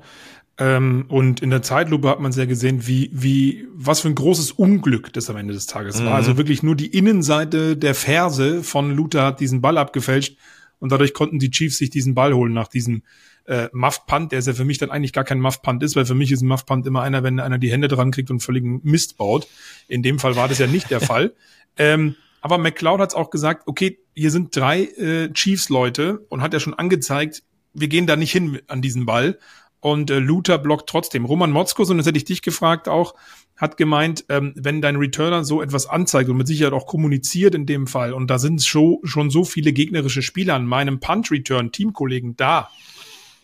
Ähm, und in der Zeitlupe hat man sehr gesehen, wie, wie, was für ein großes Unglück das am Ende des Tages mhm. war. Also wirklich nur die Innenseite der Ferse von Luther hat diesen Ball abgefälscht und dadurch konnten die Chiefs sich diesen Ball holen nach diesem äh, Muff Punt, der ist ja für mich dann eigentlich gar kein Muff Punt ist, weil für mich ist ein Muff Punt immer einer, wenn einer die Hände dran kriegt und völligen Mist baut. In dem Fall war das ja nicht der Fall. Ähm, aber McLeod hat es auch gesagt, okay, hier sind drei äh, Chiefs-Leute und hat ja schon angezeigt, wir gehen da nicht hin an diesen Ball. Und äh, Luther blockt trotzdem. Roman Motzkos, und das hätte ich dich gefragt auch, hat gemeint, ähm, wenn dein Returner so etwas anzeigt und mit Sicherheit auch kommuniziert in dem Fall, und da sind schon, schon so viele gegnerische Spieler an meinem Punt-Return-Teamkollegen da,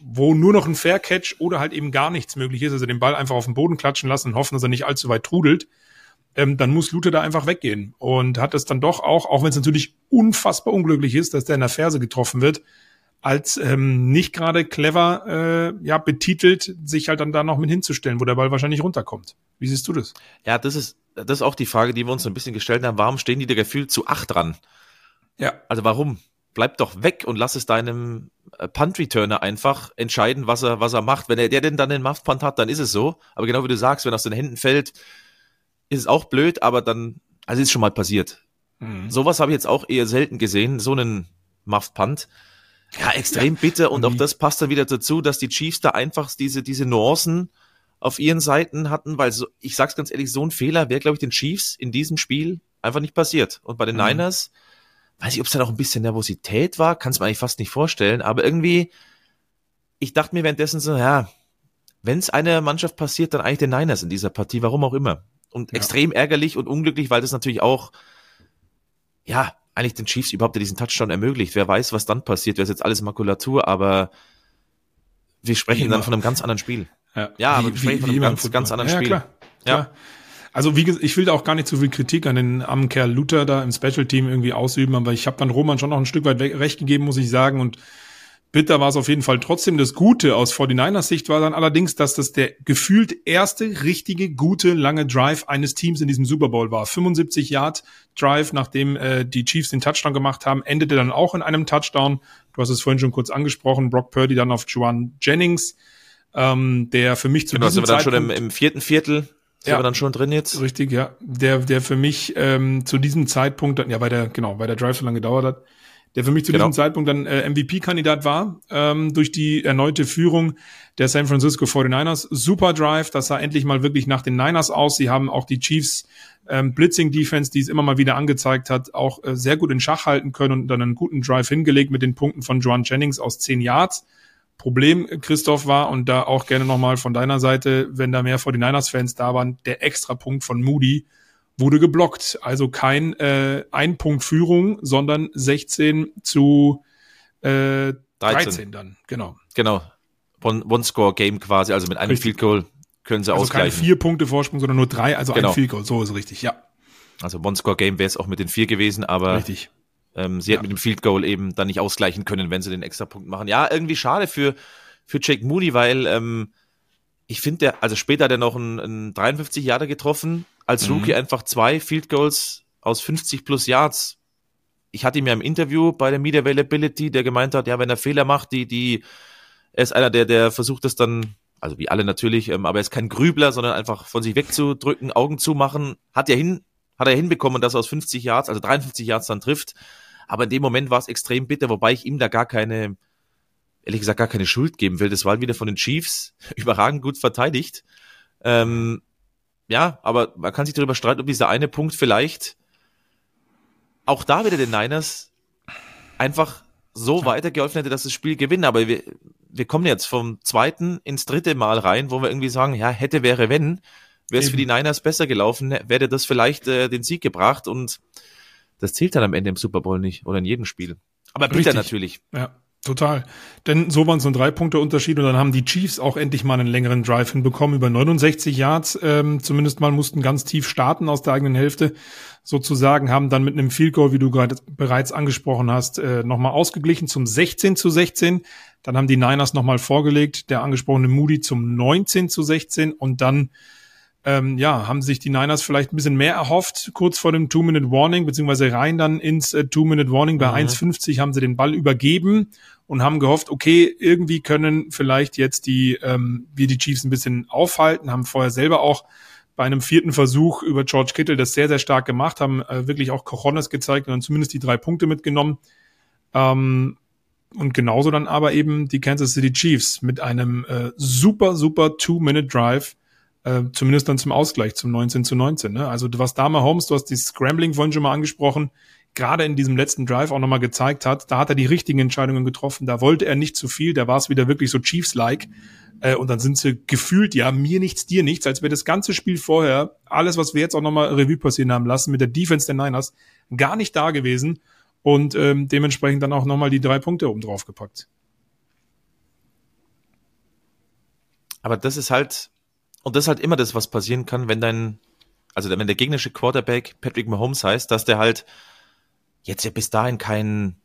wo nur noch ein Fair Catch oder halt eben gar nichts möglich ist, also den Ball einfach auf den Boden klatschen lassen und hoffen, dass er nicht allzu weit trudelt, ähm, dann muss Lute da einfach weggehen. Und hat es dann doch auch, auch wenn es natürlich unfassbar unglücklich ist, dass der in der Ferse getroffen wird, als ähm, nicht gerade clever äh, ja betitelt, sich halt dann da noch mit hinzustellen, wo der Ball wahrscheinlich runterkommt. Wie siehst du das? Ja, das ist das ist auch die Frage, die wir uns ein bisschen gestellt haben. Warum stehen die da gefühlt zu acht dran? Ja. Also warum? Bleib doch weg und lass es deinem äh, Punt-Returner einfach entscheiden, was er, was er macht. Wenn er der denn dann den Muff-Punt hat, dann ist es so. Aber genau wie du sagst, wenn er aus den Händen fällt, ist es auch blöd, aber dann, also ist schon mal passiert. Mhm. Sowas habe ich jetzt auch eher selten gesehen, so einen Muff-Punt. Ja, extrem ja. bitter und auch das passt dann wieder dazu, dass die Chiefs da einfach diese, diese Nuancen auf ihren Seiten hatten, weil so, ich sag's ganz ehrlich, so ein Fehler wäre, glaube ich, den Chiefs in diesem Spiel einfach nicht passiert. Und bei den mhm. Niners, weiß ich, ob es da noch ein bisschen Nervosität war, kann es mir eigentlich fast nicht vorstellen, aber irgendwie, ich dachte mir währenddessen so, ja, wenn es einer Mannschaft passiert, dann eigentlich den Niners in dieser Partie, warum auch immer. Und ja. extrem ärgerlich und unglücklich, weil das natürlich auch, ja, eigentlich den Chiefs überhaupt diesen Touchdown ermöglicht. Wer weiß, was dann passiert, wäre jetzt alles Makulatur, aber wir sprechen dann von einem ganz anderen Spiel. Ja, ja aber wir sprechen wie, von einem ganz, ganz anderen ja, Spiel. Klar, klar. Ja. Also wie gesagt, ich will da auch gar nicht so viel Kritik an den armen Kerl Luther da im Special Team irgendwie ausüben, aber ich habe dann Roman schon noch ein Stück weit recht gegeben, muss ich sagen. Und Bitter war es auf jeden Fall trotzdem. Das Gute aus 49ers Sicht war dann allerdings, dass das der gefühlt erste richtige, gute, lange Drive eines Teams in diesem Super Bowl war. 75 Yard Drive, nachdem äh, die Chiefs den Touchdown gemacht haben, endete dann auch in einem Touchdown. Du hast es vorhin schon kurz angesprochen. Brock Purdy dann auf Juan Jennings, ähm, der für mich zu genau, diesem sind wir dann schon im, im vierten Viertel sind ja, wir dann schon drin jetzt? Richtig, ja. Der, der für mich ähm, zu diesem Zeitpunkt, ja, weil der, genau, weil der Drive so lange gedauert hat, der für mich zu genau. diesem Zeitpunkt dann äh, MVP-Kandidat war, ähm, durch die erneute Führung der San Francisco 49ers. Super Drive, das sah endlich mal wirklich nach den Niners aus. Sie haben auch die Chiefs ähm, Blitzing-Defense, die es immer mal wieder angezeigt hat, auch äh, sehr gut in Schach halten können und dann einen guten Drive hingelegt mit den Punkten von Joan Jennings aus zehn Yards. Problem, Christoph, war, und da auch gerne nochmal von deiner Seite, wenn da mehr 49ers-Fans da waren, der Extrapunkt von Moody, wurde geblockt. Also kein äh, ein Punkt Führung, sondern 16 zu äh, 13. 13 dann, genau. Genau. One-Score-Game quasi, also mit einem richtig. Field Goal können sie also ausgleichen. keine vier Punkte Vorsprung, sondern nur drei, also genau. ein Field Goal, so ist richtig, ja. Also One-Score-Game wäre es auch mit den vier gewesen, aber richtig. Ähm, sie ja. hätten mit dem Field Goal eben dann nicht ausgleichen können, wenn sie den extra Punkt machen. Ja, irgendwie schade für, für Jake Moody, weil ähm, ich finde, der, also später hat er noch einen, einen 53 Jahre getroffen, als mhm. Rookie einfach zwei Field Goals aus 50 plus Yards. Ich hatte ihn ja im Interview bei der Media Availability, der gemeint hat, ja, wenn er Fehler macht, die, die, er ist einer, der, der versucht es dann, also wie alle natürlich, ähm, aber er ist kein Grübler, sondern einfach von sich wegzudrücken, Augen zu machen. Hat ja hin, hat er hinbekommen, dass er aus 50 Yards, also 53 Yards dann trifft. Aber in dem Moment war es extrem bitter, wobei ich ihm da gar keine, ehrlich gesagt, gar keine Schuld geben will. Das war halt wieder von den Chiefs überragend gut verteidigt. Ähm, ja, aber man kann sich darüber streiten, ob dieser eine Punkt vielleicht auch da wieder den Niners einfach so weitergeholfen hätte, dass das Spiel gewinnen. Aber wir, wir kommen jetzt vom zweiten ins dritte Mal rein, wo wir irgendwie sagen, ja, hätte, wäre, wenn. Wäre es für die Niners besser gelaufen, wäre das vielleicht äh, den Sieg gebracht und das zählt dann am Ende im Super Bowl nicht oder in jedem Spiel. Aber bitter natürlich. Ja. Total. Denn so waren es ein Drei-Punkte-Unterschied und dann haben die Chiefs auch endlich mal einen längeren Drive hinbekommen, über 69 Yards. Ähm, zumindest mal mussten ganz tief starten aus der eigenen Hälfte sozusagen, haben dann mit einem Field Goal, wie du gerade bereits angesprochen hast, äh, nochmal ausgeglichen zum 16 zu 16. Dann haben die Niners nochmal vorgelegt, der angesprochene Moody zum 19 zu 16 und dann ähm, ja, haben sich die Niners vielleicht ein bisschen mehr erhofft, kurz vor dem Two-Minute-Warning, beziehungsweise rein dann ins äh, Two-Minute-Warning. Bei mhm. 1,50 haben sie den Ball übergeben und haben gehofft, okay, irgendwie können vielleicht jetzt die, ähm, wir die Chiefs ein bisschen aufhalten, haben vorher selber auch bei einem vierten Versuch über George Kittle das sehr, sehr stark gemacht, haben äh, wirklich auch Cojones gezeigt und dann zumindest die drei Punkte mitgenommen. Ähm, und genauso dann aber eben die Kansas City Chiefs mit einem äh, super, super Two-Minute-Drive äh, zumindest dann zum Ausgleich, zum 19 zu 19. Ne? Also was Dama Holmes, du hast die Scrambling vorhin schon mal angesprochen, gerade in diesem letzten Drive auch nochmal gezeigt hat, da hat er die richtigen Entscheidungen getroffen, da wollte er nicht zu viel, da war es wieder wirklich so Chiefs-like. Äh, und dann sind sie gefühlt, ja, mir nichts, dir nichts, als wäre das ganze Spiel vorher, alles, was wir jetzt auch nochmal Revue passieren haben lassen mit der Defense der Niners, gar nicht da gewesen und ähm, dementsprechend dann auch nochmal die drei Punkte oben drauf gepackt. Aber das ist halt, und das ist halt immer das, was passieren kann, wenn dein, also wenn der gegnerische Quarterback Patrick Mahomes heißt, dass der halt jetzt ja bis dahin kein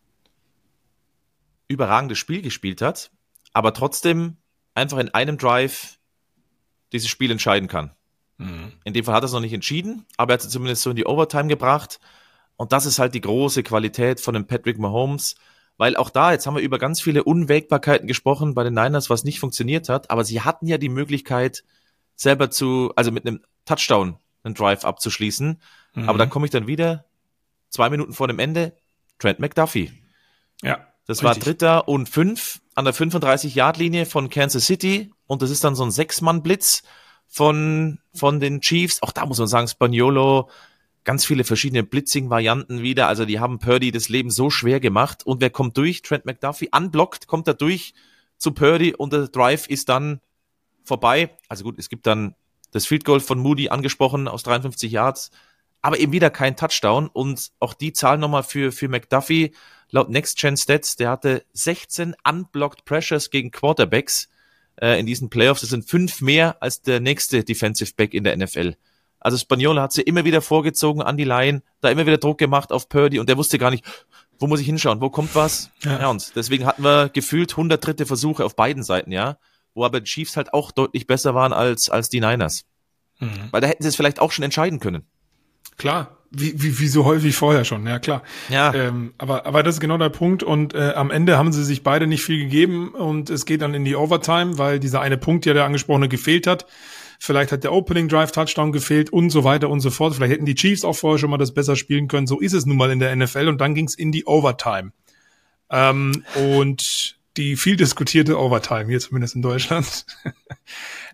überragendes Spiel gespielt hat, aber trotzdem einfach in einem Drive dieses Spiel entscheiden kann. Mhm. In dem Fall hat er es noch nicht entschieden, aber er hat es zumindest so in die Overtime gebracht. Und das ist halt die große Qualität von dem Patrick Mahomes, weil auch da, jetzt haben wir über ganz viele Unwägbarkeiten gesprochen bei den Niners, was nicht funktioniert hat, aber sie hatten ja die Möglichkeit, selber zu, also mit einem Touchdown einen Drive abzuschließen. Mhm. Aber da komme ich dann wieder, zwei Minuten vor dem Ende, Trent McDuffie. Ja. Das richtig. war Dritter und fünf an der 35-Yard-Linie von Kansas City und das ist dann so ein Sechs-Mann-Blitz von, von den Chiefs. Auch da muss man sagen, Spaniolo, ganz viele verschiedene Blitzing-Varianten wieder. Also die haben Purdy das Leben so schwer gemacht. Und wer kommt durch? Trent McDuffie. Unblockt kommt er durch zu Purdy und der Drive ist dann vorbei. Also gut, es gibt dann das Field Goal von Moody angesprochen aus 53 Yards, aber eben wieder kein Touchdown. Und auch die Zahl nochmal für, für McDuffie laut Next Gen Stats, der hatte 16 unblocked Pressures gegen Quarterbacks äh, in diesen Playoffs. Das sind fünf mehr als der nächste Defensive Back in der NFL. Also Spagnola hat sie immer wieder vorgezogen an die Line, da immer wieder Druck gemacht auf Purdy und der wusste gar nicht, wo muss ich hinschauen, wo kommt was? Ja. ja und deswegen hatten wir gefühlt 100 dritte Versuche auf beiden Seiten, ja, wo aber die Chiefs halt auch deutlich besser waren als, als die Niners. Mhm. Weil da hätten sie es vielleicht auch schon entscheiden können. Klar, wie, wie, wie so häufig vorher schon, ja klar. Ja. Ähm, aber, aber das ist genau der Punkt und äh, am Ende haben sie sich beide nicht viel gegeben und es geht dann in die Overtime, weil dieser eine Punkt, ja der angesprochene, gefehlt hat. Vielleicht hat der Opening Drive Touchdown gefehlt und so weiter und so fort. Vielleicht hätten die Chiefs auch vorher schon mal das besser spielen können. So ist es nun mal in der NFL und dann ging's in die Overtime. Ähm, und die viel diskutierte Overtime, hier zumindest in Deutschland.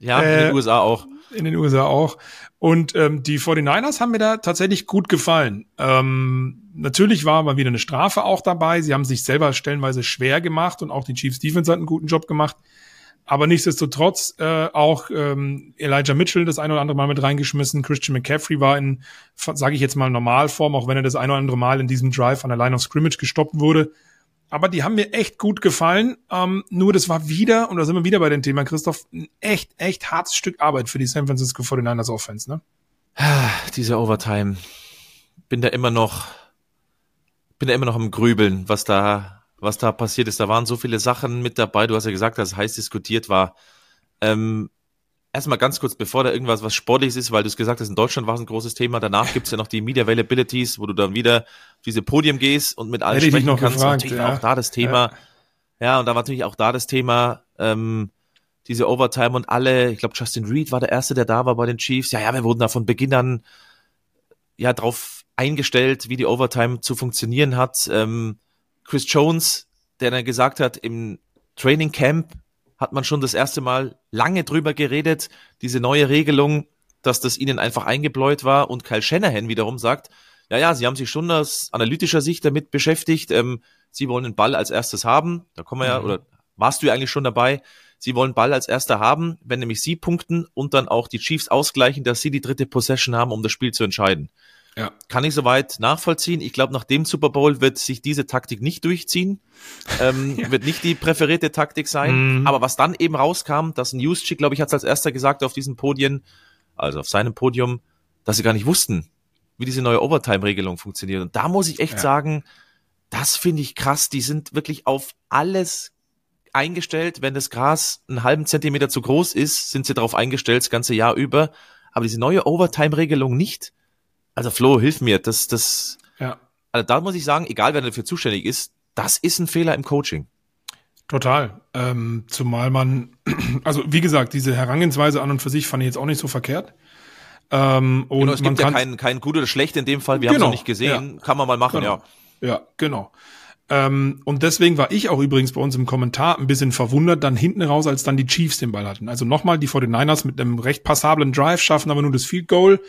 Ja, in den äh, USA auch. In den USA auch. Und ähm, die 49ers haben mir da tatsächlich gut gefallen. Ähm, natürlich war mal wieder eine Strafe auch dabei. Sie haben sich selber stellenweise schwer gemacht und auch die Chiefs Defense hat einen guten Job gemacht. Aber nichtsdestotrotz äh, auch ähm, Elijah Mitchell das ein oder andere Mal mit reingeschmissen. Christian McCaffrey war in, sage ich jetzt mal, Normalform, auch wenn er das ein oder andere Mal in diesem Drive an der Line of Scrimmage gestoppt wurde. Aber die haben mir echt gut gefallen. Ähm, nur das war wieder, und da sind wir wieder bei dem Thema, Christoph, ein echt, echt hartes Stück Arbeit für die San Francisco 49ers Offense, ne? Ah, diese Overtime. Bin da immer noch, bin da immer noch am Grübeln, was da, was da passiert ist. Da waren so viele Sachen mit dabei. Du hast ja gesagt, dass es heiß diskutiert war. Ähm, erstmal ganz kurz, bevor da irgendwas was Sportliches ist, weil du es gesagt hast, in Deutschland war es ein großes Thema. Danach gibt's ja noch die Media Availabilities, wo du dann wieder auf diese Podium gehst und mit allen Hätte sprechen kannst. Gefragt, natürlich ja. auch da das Thema. Ja. ja. und da war natürlich auch da das Thema, ähm, diese Overtime und alle, ich glaube, Justin Reed war der Erste, der da war bei den Chiefs. Ja, ja, wir wurden da von Beginn an ja drauf eingestellt, wie die Overtime zu funktionieren hat. Ähm, Chris Jones, der dann gesagt hat, im Training Camp hat man schon das erste Mal lange drüber geredet, diese neue Regelung, dass das ihnen einfach eingebläut war und Kyle Shanahan wiederum sagt, ja, ja, sie haben sich schon aus analytischer Sicht damit beschäftigt, ähm, sie wollen den Ball als erstes haben, da kommen wir ja, mhm. oder warst du ja eigentlich schon dabei, sie wollen Ball als erster haben, wenn nämlich sie punkten und dann auch die Chiefs ausgleichen, dass sie die dritte Possession haben, um das Spiel zu entscheiden. Ja. Kann ich soweit nachvollziehen. Ich glaube, nach dem Super Bowl wird sich diese Taktik nicht durchziehen. Ähm, ja. Wird nicht die präferierte Taktik sein. Mhm. Aber was dann eben rauskam, dass ein Newschick, glaube ich, hat es als erster gesagt auf diesen Podien, also auf seinem Podium, dass sie gar nicht wussten, wie diese neue Overtime-Regelung funktioniert. Und da muss ich echt ja. sagen, das finde ich krass. Die sind wirklich auf alles eingestellt. Wenn das Gras einen halben Zentimeter zu groß ist, sind sie darauf eingestellt, das ganze Jahr über. Aber diese neue Overtime-Regelung nicht. Also Flo, hilf mir, das, das, ja. also da muss ich sagen, egal wer dafür zuständig ist, das ist ein Fehler im Coaching. Total. Ähm, zumal man, also wie gesagt, diese Herangehensweise an und für sich fand ich jetzt auch nicht so verkehrt. Ähm, und genau, es gibt ja kein, kein gut oder schlecht in dem Fall, wir genau, haben es noch nicht gesehen, ja. kann man mal machen, genau. ja. Ja, genau. Ähm, und deswegen war ich auch übrigens bei uns im Kommentar ein bisschen verwundert, dann hinten raus, als dann die Chiefs den Ball hatten. Also nochmal, die 49ers mit einem recht passablen Drive schaffen aber nur das Field Goal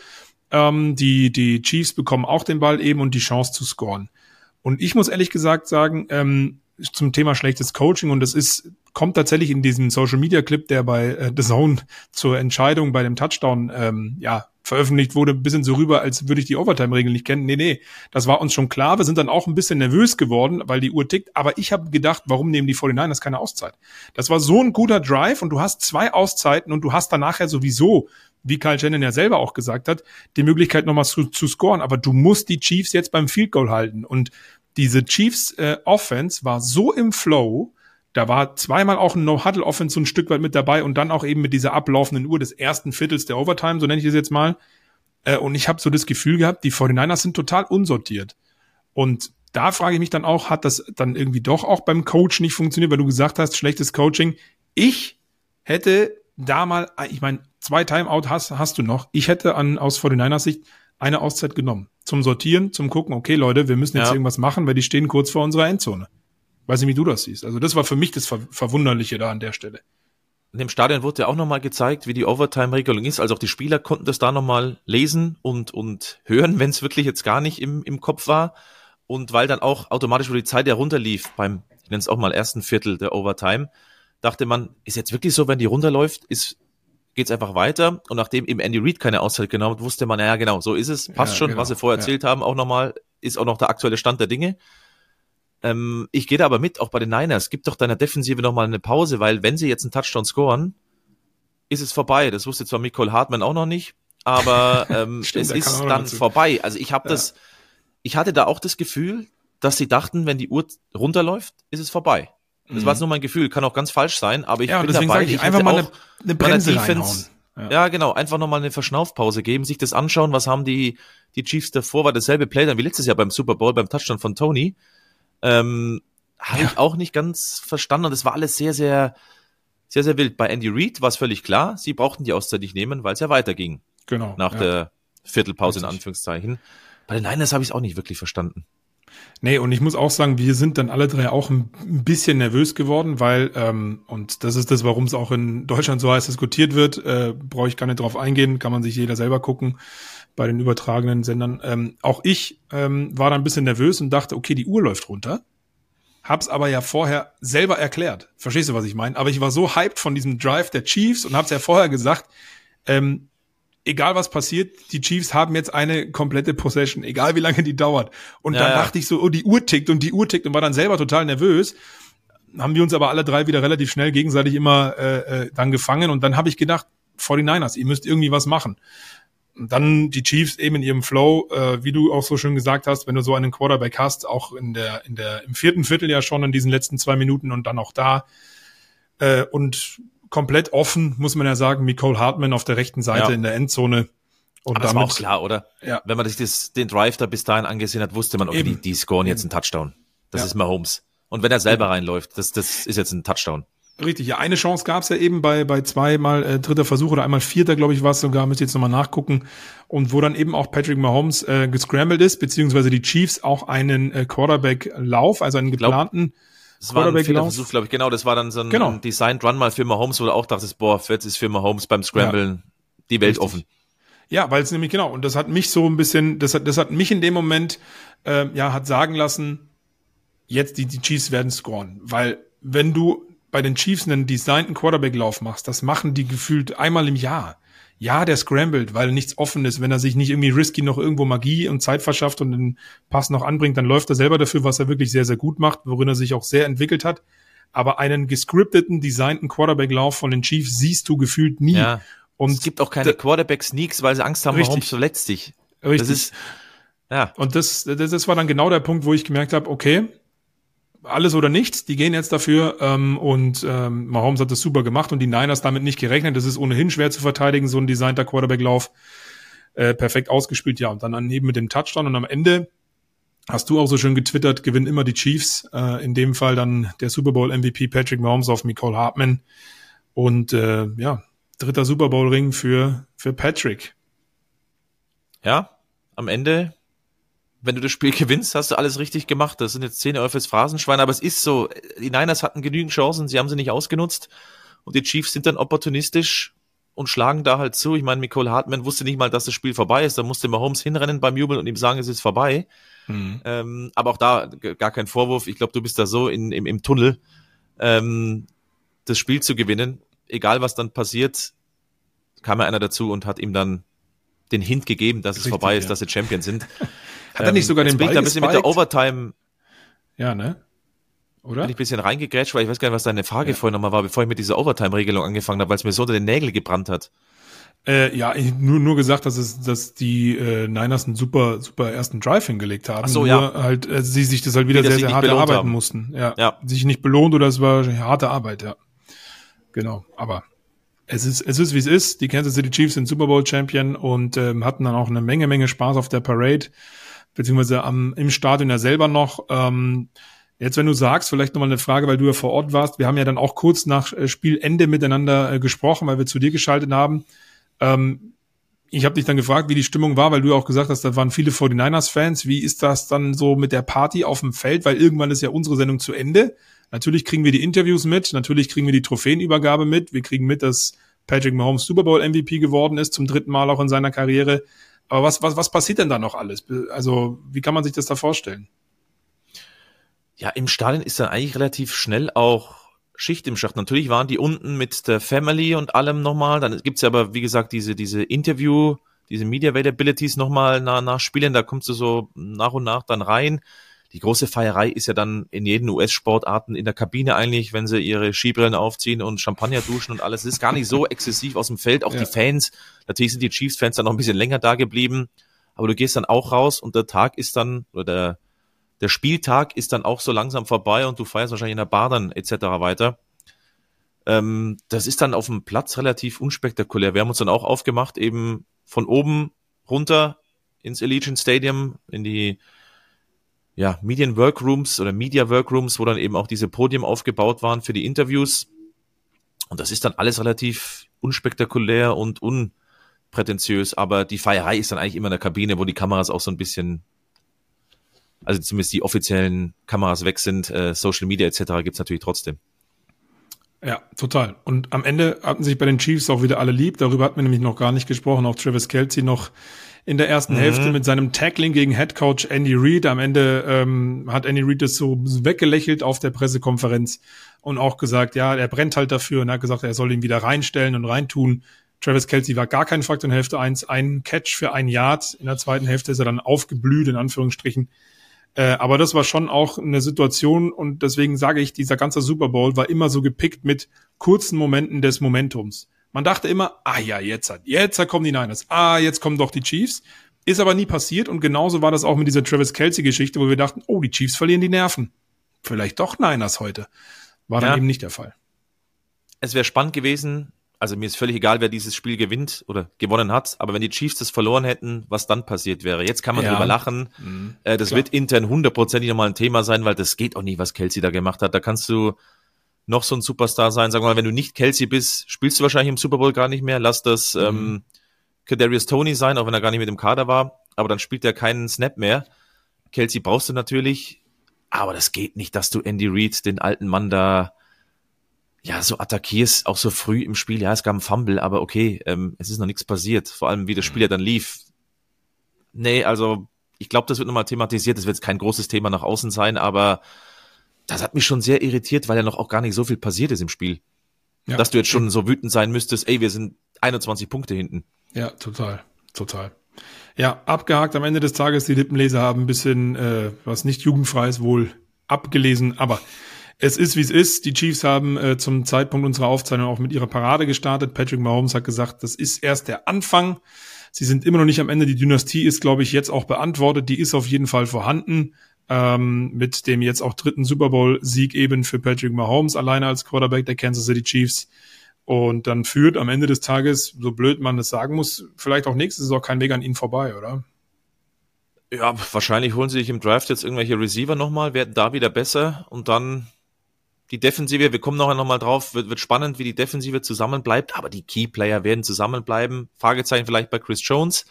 ähm, die, die Chiefs bekommen auch den Ball eben und die Chance zu scoren. Und ich muss ehrlich gesagt sagen, ähm, zum Thema schlechtes Coaching, und das ist kommt tatsächlich in diesem Social Media Clip, der bei äh, The Zone zur Entscheidung bei dem Touchdown ähm, ja veröffentlicht wurde, ein bisschen so rüber, als würde ich die Overtime-Regeln nicht kennen. Nee, nee, das war uns schon klar. Wir sind dann auch ein bisschen nervös geworden, weil die Uhr tickt. Aber ich habe gedacht, warum nehmen die 49ers keine Auszeit? Das war so ein guter Drive und du hast zwei Auszeiten und du hast dann nachher sowieso, wie Kyle Shannon ja selber auch gesagt hat, die Möglichkeit nochmal zu, zu scoren. Aber du musst die Chiefs jetzt beim Field Goal halten. Und diese Chiefs äh, Offense war so im Flow, da war zweimal auch ein No-Huddle-Offense so ein Stück weit mit dabei und dann auch eben mit dieser ablaufenden Uhr des ersten Viertels der Overtime, so nenne ich es jetzt mal. Äh, und ich habe so das Gefühl gehabt, die 49ers sind total unsortiert. Und da frage ich mich dann auch, hat das dann irgendwie doch auch beim Coach nicht funktioniert, weil du gesagt hast, schlechtes Coaching. Ich hätte da mal, ich meine, zwei Timeout hast, hast du noch. Ich hätte an, aus 49ers Sicht eine Auszeit genommen. Zum Sortieren, zum Gucken, okay, Leute, wir müssen jetzt ja. irgendwas machen, weil die stehen kurz vor unserer Endzone. Weiß nicht, wie du das siehst. Also das war für mich das Ver Verwunderliche da an der Stelle. In dem Stadion wurde ja auch nochmal gezeigt, wie die Overtime-Regelung ist. Also auch die Spieler konnten das da nochmal lesen und, und hören, wenn es wirklich jetzt gar nicht im, im Kopf war. Und weil dann auch automatisch, wo die Zeit herunterlief beim, ich nenne es auch mal ersten Viertel der Overtime, dachte man, ist jetzt wirklich so, wenn die runterläuft, ist, geht's einfach weiter. Und nachdem eben Andy Reid keine Auszeit genommen hat, wusste man, ja genau, so ist es, passt ja, schon, genau. was sie vorher ja. erzählt haben, auch nochmal, ist auch noch der aktuelle Stand der Dinge. Ähm, ich gehe da aber mit, auch bei den Niners. Gib doch deiner Defensive nochmal eine Pause, weil wenn sie jetzt einen Touchdown scoren, ist es vorbei. Das wusste zwar Nicole Hartmann auch noch nicht, aber ähm, Stimmt, es ist dann vorbei. Also ich habe ja. das, ich hatte da auch das Gefühl, dass sie dachten, wenn die Uhr runterläuft, ist es vorbei. Das mhm. war jetzt nur mein Gefühl, kann auch ganz falsch sein, aber ich ja, bin dabei. Ich, ich einfach mal eine, eine Bremse Defense, ja. ja. genau, einfach nochmal eine Verschnaufpause geben, sich das anschauen, was haben die, die Chiefs davor, war dasselbe Play dann wie letztes Jahr beim Super Bowl, beim Touchdown von Tony. Ähm, Habe ja. ich auch nicht ganz verstanden. Und es war alles sehr, sehr, sehr, sehr wild. Bei Andy Reid war es völlig klar, sie brauchten die Auszeit nicht nehmen, weil es ja weiterging. Genau. Nach ja. der Viertelpause Richtig. in Anführungszeichen. Bei den Niners habe ich es auch nicht wirklich verstanden. Nee, und ich muss auch sagen, wir sind dann alle drei auch ein bisschen nervös geworden, weil, ähm, und das ist das, warum es auch in Deutschland so heiß diskutiert wird, äh, brauche ich gar nicht drauf eingehen, kann man sich jeder selber gucken bei den übertragenen Sendern. Ähm, auch ich ähm, war da ein bisschen nervös und dachte, okay, die Uhr läuft runter. Hab's aber ja vorher selber erklärt. Verstehst du, was ich meine? Aber ich war so hyped von diesem Drive der Chiefs und hab's ja vorher gesagt, ähm, egal was passiert, die Chiefs haben jetzt eine komplette Possession, egal wie lange die dauert. Und ja, dann dachte ich so, oh, die Uhr tickt und die Uhr tickt und war dann selber total nervös. Haben wir uns aber alle drei wieder relativ schnell gegenseitig immer äh, äh, dann gefangen und dann habe ich gedacht, 49ers, ihr müsst irgendwie was machen. Und dann die Chiefs eben in ihrem Flow, äh, wie du auch so schön gesagt hast, wenn du so einen Quarterback hast, auch in der, in der, im vierten Viertel ja schon in diesen letzten zwei Minuten und dann auch da. Äh, und komplett offen, muss man ja sagen, Nicole Hartman auf der rechten Seite ja. in der Endzone. Und Aber damit, das war auch klar, oder? Ja. Wenn man sich das, den Drive da bis dahin angesehen hat, wusste man, okay, die, die scoren jetzt einen Touchdown. Das ja. ist Mahomes. Und wenn er selber reinläuft, das, das ist jetzt ein Touchdown. Richtig, ja, eine Chance gab es ja eben bei, bei zweimal äh, dritter Versuch oder einmal vierter, glaube ich, war es sogar, müsst ihr jetzt nochmal nachgucken. Und wo dann eben auch Patrick Mahomes äh, gescrambled ist, beziehungsweise die Chiefs auch einen äh, Quarterback-Lauf, also einen geplanten das war ein Versuch, glaube ich, genau, das war dann so ein genau. Designed Run mal für Mahomes, wo du auch dachtest, boah, jetzt ist für Mahomes beim Scramblen ja. die Welt Richtig. offen. Ja, weil es nämlich genau, und das hat mich so ein bisschen, das hat, das hat mich in dem Moment, äh, ja, hat sagen lassen, jetzt die, die Chiefs werden scoren. Weil wenn du bei den Chiefs einen designten Quarterback-Lauf machst, das machen die gefühlt einmal im Jahr. Ja, der scrambled, weil nichts offen ist. Wenn er sich nicht irgendwie risky noch irgendwo Magie und Zeit verschafft und den Pass noch anbringt, dann läuft er selber dafür, was er wirklich sehr, sehr gut macht, worin er sich auch sehr entwickelt hat. Aber einen gescripteten, designten Quarterback-Lauf von den Chiefs siehst du gefühlt nie. Ja. Und es gibt auch keine Quarterback-Sneaks, weil sie Angst haben, richtig. Mahomes verletzt dich. Richtig. Das ist, ja. Und das, das, das war dann genau der Punkt, wo ich gemerkt habe, okay, alles oder nichts, die gehen jetzt dafür ähm, und ähm, Mahomes hat das super gemacht und die Niners damit nicht gerechnet. Das ist ohnehin schwer zu verteidigen, so ein designter Quarterback-Lauf. Äh, perfekt ausgespielt, ja. Und dann eben mit dem Touchdown und am Ende hast du auch so schön getwittert, gewinnen immer die Chiefs. Äh, in dem Fall dann der Super Bowl MVP Patrick Mahomes auf Nicole Hartman. Und äh, ja, dritter Super Bowl-Ring für, für Patrick. Ja, am Ende wenn du das Spiel gewinnst, hast du alles richtig gemacht. Das sind jetzt 10 Euro fürs Phrasenschwein, aber es ist so. Die Niners hatten genügend Chancen, sie haben sie nicht ausgenutzt. Und die Chiefs sind dann opportunistisch und schlagen da halt zu. Ich meine, Nicole Hartman wusste nicht mal, dass das Spiel vorbei ist. Da musste Mahomes hinrennen beim Jubeln und ihm sagen, es ist vorbei. Mhm. Ähm, aber auch da gar kein Vorwurf. Ich glaube, du bist da so in, im, im Tunnel. Ähm, das Spiel zu gewinnen. Egal was dann passiert, kam ja einer dazu und hat ihm dann den Hint gegeben, dass Richtig, es vorbei ist, ja. dass sie Champion sind. Hat er nicht sogar den Ball bin ich ein bisschen mit der Overtime. Ja, ne? Oder? Bin ich ein bisschen reingegrätscht, weil ich weiß gar nicht, was deine Frage ja. vorhin nochmal war, bevor ich mit dieser Overtime-Regelung angefangen habe, weil es mir so unter den Nägeln gebrannt hat. Äh, ja, ich nur, nur gesagt, dass es, dass die äh, Niners einen super, super ersten Drive hingelegt haben. Ach so, nur ja. halt, äh, sie sich das halt wieder sehr, sehr hart erarbeiten haben. mussten. Ja, ja. Sich nicht belohnt oder es war harte Arbeit, ja. Genau. Aber es ist, es ist wie es ist. Die Kansas City Chiefs sind Super Bowl Champion und ähm, hatten dann auch eine Menge, Menge Spaß auf der Parade, beziehungsweise am, im Stadion ja selber noch. Ähm, Jetzt, wenn du sagst, vielleicht nochmal eine Frage, weil du ja vor Ort warst. Wir haben ja dann auch kurz nach äh, Spielende miteinander äh, gesprochen, weil wir zu dir geschaltet haben. Ähm, ich habe dich dann gefragt, wie die Stimmung war, weil du auch gesagt hast, da waren viele 49ers-Fans. Wie ist das dann so mit der Party auf dem Feld? Weil irgendwann ist ja unsere Sendung zu Ende. Natürlich kriegen wir die Interviews mit, natürlich kriegen wir die Trophäenübergabe mit. Wir kriegen mit, dass Patrick Mahomes Super Bowl MVP geworden ist, zum dritten Mal auch in seiner Karriere. Aber was, was, was passiert denn da noch alles? Also, wie kann man sich das da vorstellen? Ja, im Stadion ist dann eigentlich relativ schnell auch Schicht im Schacht. Natürlich waren die unten mit der Family und allem nochmal. Dann gibt's ja aber, wie gesagt, diese, diese Interview, diese Media Availabilities nochmal nach, nach Spielen. Da kommst du so nach und nach dann rein. Die große Feierei ist ja dann in jeden US-Sportarten in der Kabine eigentlich, wenn sie ihre Skibrillen aufziehen und Champagner duschen und alles. Es ist gar nicht so exzessiv aus dem Feld. Auch ja. die Fans, natürlich sind die Chiefs-Fans dann noch ein bisschen länger da geblieben. Aber du gehst dann auch raus und der Tag ist dann, oder der, der Spieltag ist dann auch so langsam vorbei und du feierst wahrscheinlich in der Bar dann etc. weiter. Ähm, das ist dann auf dem Platz relativ unspektakulär. Wir haben uns dann auch aufgemacht, eben von oben runter ins Allegiant Stadium, in die ja, Medien Workrooms oder Media Workrooms, wo dann eben auch diese Podium aufgebaut waren für die Interviews. Und das ist dann alles relativ unspektakulär und unprätentiös, aber die Feierei ist dann eigentlich immer in der Kabine, wo die Kameras auch so ein bisschen also zumindest die offiziellen Kameras weg sind, äh, Social Media etc. gibt's natürlich trotzdem. Ja, total. Und am Ende hatten sich bei den Chiefs auch wieder alle lieb. Darüber hatten wir nämlich noch gar nicht gesprochen. Auch Travis Kelsey noch in der ersten mhm. Hälfte mit seinem Tackling gegen Head Coach Andy Reid. Am Ende ähm, hat Andy Reid das so weggelächelt auf der Pressekonferenz und auch gesagt, ja, er brennt halt dafür und er hat gesagt, er soll ihn wieder reinstellen und reintun. Travis Kelsey war gar kein Faktor in Hälfte eins, ein Catch für ein Yard. In der zweiten Hälfte ist er dann aufgeblüht, in Anführungsstrichen. Äh, aber das war schon auch eine Situation und deswegen sage ich, dieser ganze Super Bowl war immer so gepickt mit kurzen Momenten des Momentums. Man dachte immer, ah ja, jetzt hat, jetzt kommen die Niners, ah, jetzt kommen doch die Chiefs. Ist aber nie passiert und genauso war das auch mit dieser Travis Kelsey Geschichte, wo wir dachten, oh, die Chiefs verlieren die Nerven. Vielleicht doch Niners heute. War dann ja. eben nicht der Fall. Es wäre spannend gewesen, also mir ist völlig egal, wer dieses Spiel gewinnt oder gewonnen hat, aber wenn die Chiefs das verloren hätten, was dann passiert wäre. Jetzt kann man ja. drüber lachen. Mhm, äh, das klar. wird intern hundertprozentig nochmal ein Thema sein, weil das geht auch nie, was Kelsey da gemacht hat. Da kannst du noch so ein Superstar sein. Sagen wir mal, wenn du nicht Kelsey bist, spielst du wahrscheinlich im Super Bowl gar nicht mehr. Lass das mhm. ähm, Kadarius Tony sein, auch wenn er gar nicht mit dem Kader war. Aber dann spielt er keinen Snap mehr. Kelsey brauchst du natürlich, aber das geht nicht, dass du Andy Reid, den alten Mann da ja, so attackierst, auch so früh im Spiel. Ja, es gab einen Fumble, aber okay, ähm, es ist noch nichts passiert. Vor allem, wie das Spiel ja dann lief. Nee, also ich glaube, das wird nochmal thematisiert. Das wird jetzt kein großes Thema nach außen sein, aber das hat mich schon sehr irritiert, weil ja noch auch gar nicht so viel passiert ist im Spiel. Ja. Dass du jetzt schon so wütend sein müsstest, ey, wir sind 21 Punkte hinten. Ja, total, total. Ja, abgehakt am Ende des Tages, die Lippenleser haben ein bisschen, äh, was nicht jugendfrei ist, wohl abgelesen, aber es ist, wie es ist. Die Chiefs haben äh, zum Zeitpunkt unserer Aufzeichnung auch mit ihrer Parade gestartet. Patrick Mahomes hat gesagt, das ist erst der Anfang. Sie sind immer noch nicht am Ende. Die Dynastie ist, glaube ich, jetzt auch beantwortet. Die ist auf jeden Fall vorhanden. Ähm, mit dem jetzt auch dritten Super Bowl-Sieg eben für Patrick Mahomes, alleine als Quarterback der Kansas City Chiefs. Und dann führt am Ende des Tages, so blöd man das sagen muss, vielleicht auch nächstes auch kein Weg an ihnen vorbei, oder? Ja, wahrscheinlich holen sie sich im Draft jetzt irgendwelche Receiver nochmal, werden da wieder besser und dann die Defensive, wir kommen nachher nochmal drauf, wird, wird spannend, wie die Defensive zusammenbleibt, aber die Key-Player werden zusammenbleiben. Fragezeichen vielleicht bei Chris Jones.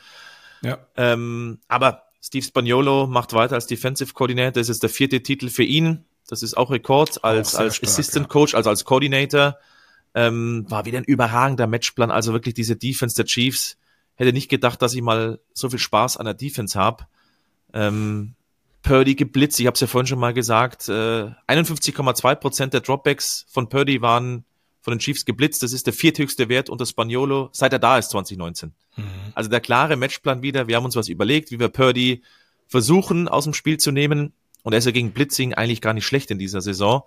Ja. Ähm, aber Steve Spagnolo macht weiter als Defensive Coordinator. Das ist der vierte Titel für ihn. Das ist auch Rekord als, auch als stark, Assistant Coach, ja. also als Coordinator. Ähm, war wieder ein überragender Matchplan. Also wirklich diese Defense der Chiefs. Hätte nicht gedacht, dass ich mal so viel Spaß an der Defense habe. Ähm, Purdy geblitzt. Ich habe es ja vorhin schon mal gesagt. Äh, 51,2 Prozent der Dropbacks von Purdy waren von den Chiefs geblitzt. Das ist der vierthöchste Wert unter Spaniolo, seit er da ist 2019. Mhm. Also der klare Matchplan wieder. Wir haben uns was überlegt, wie wir Purdy versuchen aus dem Spiel zu nehmen. Und er ist ja gegen Blitzing eigentlich gar nicht schlecht in dieser Saison.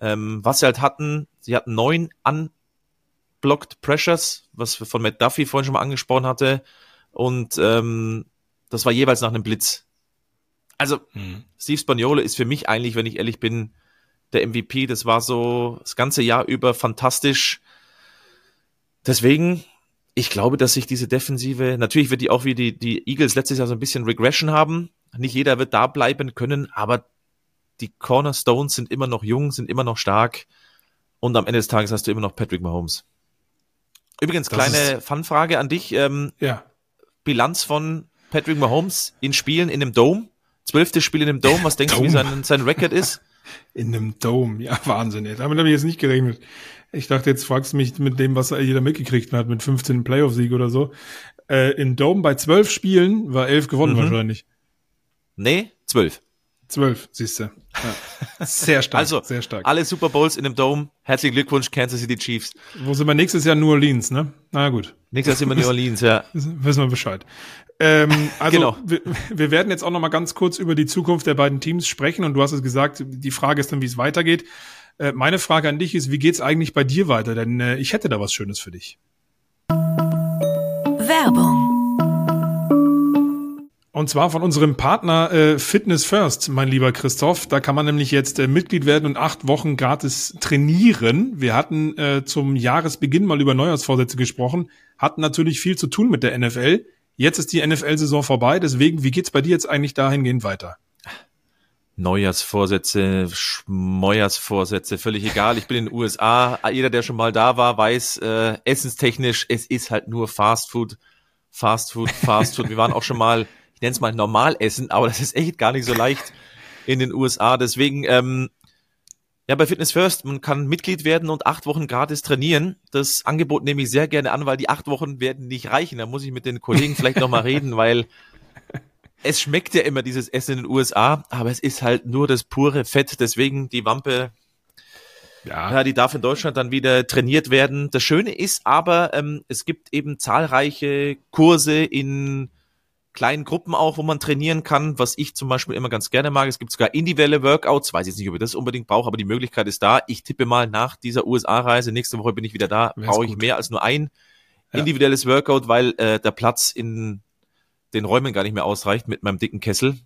Ähm, was sie halt hatten, sie hatten neun unblocked Pressures, was von Matt Duffy vorhin schon mal angesprochen hatte. Und ähm, das war jeweils nach einem Blitz. Also, mhm. Steve Spagnolo ist für mich eigentlich, wenn ich ehrlich bin, der MVP. Das war so das ganze Jahr über fantastisch. Deswegen, ich glaube, dass sich diese Defensive, natürlich wird die auch wie die, die Eagles letztes Jahr so ein bisschen Regression haben. Nicht jeder wird da bleiben können, aber die Cornerstones sind immer noch jung, sind immer noch stark. Und am Ende des Tages hast du immer noch Patrick Mahomes. Übrigens, das kleine Fanfrage an dich. Ähm, ja. Bilanz von Patrick Mahomes in Spielen in dem Dome. Zwölftes Spiel in dem Dome. Was denkst Dome. du, wie sein, sein Record ist? In einem Dome, ja, Wahnsinn. Damit habe ich jetzt nicht gerechnet. Ich dachte, jetzt fragst du mich mit dem, was jeder mitgekriegt hat, mit 15 Playoff-Sieg oder so. Äh, in Dome bei zwölf Spielen war elf gewonnen mhm. wahrscheinlich. Nee, zwölf. Zwölf, siehst du. Ja. Sehr stark, also, sehr stark. Alle Super Bowls in dem Dome. Herzlichen Glückwunsch, Kansas City Chiefs. Wo sind wir nächstes Jahr? New Orleans, ne? Na gut. Nächstes Jahr sind wir New Orleans, ja. Wissen wir Bescheid. Ähm, also genau. wir, wir werden jetzt auch noch mal ganz kurz über die Zukunft der beiden Teams sprechen und du hast es gesagt, die Frage ist dann, wie es weitergeht. Äh, meine Frage an dich ist, wie geht's eigentlich bei dir weiter? Denn äh, ich hätte da was Schönes für dich. Werbung. Und zwar von unserem Partner äh, Fitness First, mein lieber Christoph. Da kann man nämlich jetzt äh, Mitglied werden und acht Wochen gratis trainieren. Wir hatten äh, zum Jahresbeginn mal über Neujahrsvorsätze gesprochen, hatten natürlich viel zu tun mit der NFL. Jetzt ist die NFL-Saison vorbei, deswegen, wie geht's bei dir jetzt eigentlich dahingehend weiter? Neujahrsvorsätze, Schmeuersvorsätze, völlig egal. Ich bin in den USA. Jeder, der schon mal da war, weiß, äh, essenstechnisch, es ist halt nur Fast Food, Fast Food, Fast Food. Wir waren auch schon mal, ich nenne es mal normal essen, aber das ist echt gar nicht so leicht in den USA. Deswegen ähm, ja, bei Fitness First, man kann Mitglied werden und acht Wochen gratis trainieren. Das Angebot nehme ich sehr gerne an, weil die acht Wochen werden nicht reichen. Da muss ich mit den Kollegen vielleicht nochmal reden, weil es schmeckt ja immer dieses Essen in den USA, aber es ist halt nur das pure Fett. Deswegen die Wampe, ja, ja die darf in Deutschland dann wieder trainiert werden. Das Schöne ist aber, ähm, es gibt eben zahlreiche Kurse in kleinen Gruppen auch, wo man trainieren kann, was ich zum Beispiel immer ganz gerne mag. Es gibt sogar individuelle Workouts, weiß jetzt nicht, ob ich das unbedingt brauche, aber die Möglichkeit ist da. Ich tippe mal nach dieser USA-Reise, nächste Woche bin ich wieder da, brauche ich mehr als nur ein ja. individuelles Workout, weil äh, der Platz in den Räumen gar nicht mehr ausreicht mit meinem dicken Kessel.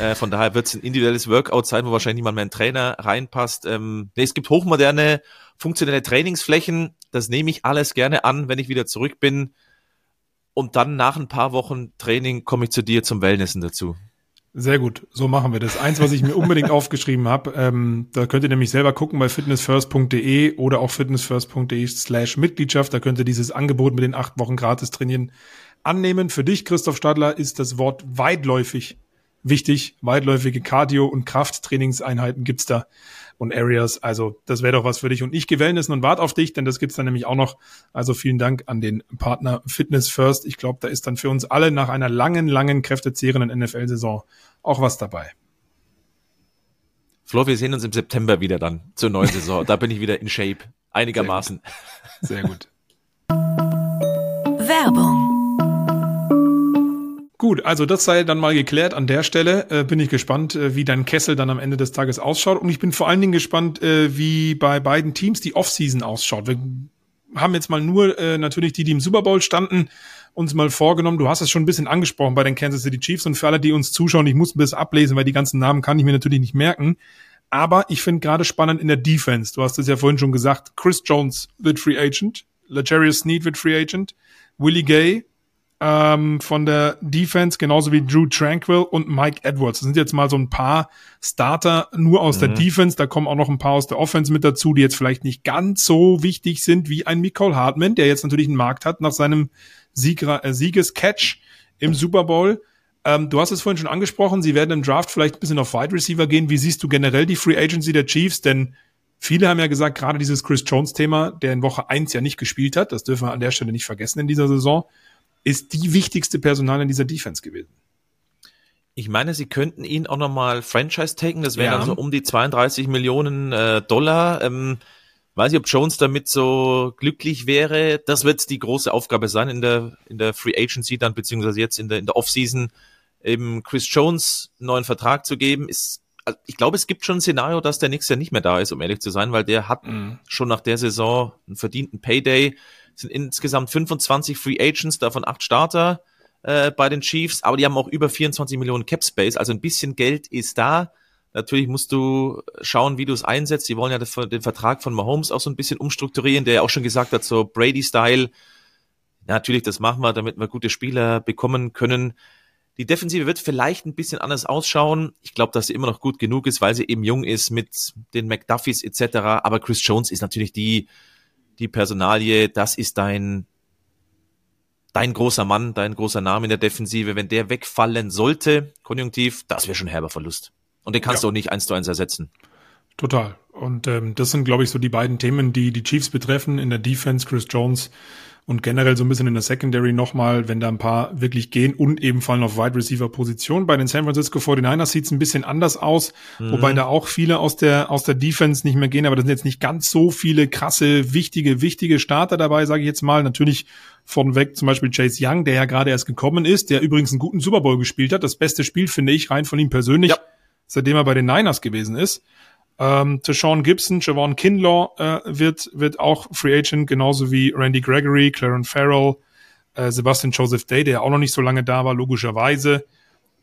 Äh, von daher wird es ein individuelles Workout sein, wo wahrscheinlich niemand mehr ein Trainer reinpasst. Ähm, nee, es gibt hochmoderne, funktionelle Trainingsflächen. Das nehme ich alles gerne an, wenn ich wieder zurück bin. Und dann nach ein paar Wochen Training komme ich zu dir zum Wellnessen dazu. Sehr gut, so machen wir das. Eins, was ich mir unbedingt aufgeschrieben habe, ähm, da könnt ihr nämlich selber gucken bei fitnessfirst.de oder auch fitnessfirst.de slash Mitgliedschaft. Da könnt ihr dieses Angebot mit den acht Wochen gratis trainieren annehmen. Für dich, Christoph Stadler, ist das Wort weitläufig wichtig. Weitläufige Cardio- und Krafttrainingseinheiten gibt's da und Areas. Also das wäre doch was für dich. Und ich gehe Wellnessen und warte auf dich, denn das gibt's dann nämlich auch noch. Also vielen Dank an den Partner Fitness First. Ich glaube, da ist dann für uns alle nach einer langen, langen, kräftezehrenden NFL-Saison auch was dabei. Flo, wir sehen uns im September wieder dann zur neuen Saison. da bin ich wieder in Shape. Einigermaßen. Sehr gut. Sehr gut. Werbung Gut, also das sei dann mal geklärt. An der Stelle äh, bin ich gespannt, äh, wie dein Kessel dann am Ende des Tages ausschaut. Und ich bin vor allen Dingen gespannt, äh, wie bei beiden Teams die Offseason ausschaut. Wir haben jetzt mal nur äh, natürlich die, die im Super Bowl standen, uns mal vorgenommen. Du hast es schon ein bisschen angesprochen bei den Kansas City Chiefs. Und für alle, die uns zuschauen, ich muss ein bisschen ablesen, weil die ganzen Namen kann ich mir natürlich nicht merken. Aber ich finde gerade spannend in der Defense. Du hast es ja vorhin schon gesagt. Chris Jones wird Free Agent. Legarius Sneed wird Free Agent. Willie Gay ähm, von der Defense, genauso wie Drew Tranquil und Mike Edwards. Das sind jetzt mal so ein paar Starter nur aus mhm. der Defense. Da kommen auch noch ein paar aus der Offense mit dazu, die jetzt vielleicht nicht ganz so wichtig sind wie ein Nicole Hartman, der jetzt natürlich einen Markt hat nach seinem Sieger, äh, Siegescatch im Super Bowl. Ähm, du hast es vorhin schon angesprochen, sie werden im Draft vielleicht ein bisschen auf Wide Receiver gehen. Wie siehst du generell die Free Agency der Chiefs? Denn viele haben ja gesagt, gerade dieses Chris Jones-Thema, der in Woche eins ja nicht gespielt hat, das dürfen wir an der Stelle nicht vergessen in dieser Saison, ist die wichtigste Personal in dieser Defense gewesen. Ich meine, sie könnten ihn auch nochmal Franchise taken. Das wären ja. dann so um die 32 Millionen äh, Dollar. Ähm, Weiß ich, ob Jones damit so glücklich wäre. Das wird die große Aufgabe sein in der, in der Free Agency dann, beziehungsweise jetzt in der, in der Offseason, eben Chris Jones einen neuen Vertrag zu geben. Ist, also ich glaube, es gibt schon ein Szenario, dass der nächstes Jahr nicht mehr da ist, um ehrlich zu sein, weil der hat mhm. schon nach der Saison einen verdienten Payday. Sind insgesamt 25 Free Agents, davon acht Starter äh, bei den Chiefs, aber die haben auch über 24 Millionen Cap Space, also ein bisschen Geld ist da. Natürlich musst du schauen, wie du es einsetzt. Die wollen ja den Vertrag von Mahomes auch so ein bisschen umstrukturieren, der ja auch schon gesagt hat, so Brady-Style. Natürlich, das machen wir, damit wir gute Spieler bekommen können. Die Defensive wird vielleicht ein bisschen anders ausschauen. Ich glaube, dass sie immer noch gut genug ist, weil sie eben jung ist mit den McDuffies etc. Aber Chris Jones ist natürlich die, die Personalie. Das ist dein, dein großer Mann, dein großer Name in der Defensive. Wenn der wegfallen sollte, konjunktiv, das wäre schon herber Verlust. Und den kannst ja. du auch nicht eins zu eins ersetzen. Total. Und ähm, das sind, glaube ich, so die beiden Themen, die die Chiefs betreffen. In der Defense Chris Jones und generell so ein bisschen in der Secondary nochmal, wenn da ein paar wirklich gehen und eben fallen auf Wide Receiver Position. Bei den San Francisco 49ers sieht es ein bisschen anders aus, mhm. wobei da auch viele aus der, aus der Defense nicht mehr gehen, aber da sind jetzt nicht ganz so viele krasse, wichtige, wichtige Starter dabei, sage ich jetzt mal. Natürlich von weg zum Beispiel Chase Young, der ja gerade erst gekommen ist, der übrigens einen guten Super Bowl gespielt hat. Das beste Spiel, finde ich, rein von ihm persönlich. Ja seitdem er bei den Niners gewesen ist. Ähm, Sean Gibson, Javon Kinlaw äh, wird, wird auch Free Agent, genauso wie Randy Gregory, Clarence Farrell, äh, Sebastian Joseph Day, der auch noch nicht so lange da war, logischerweise.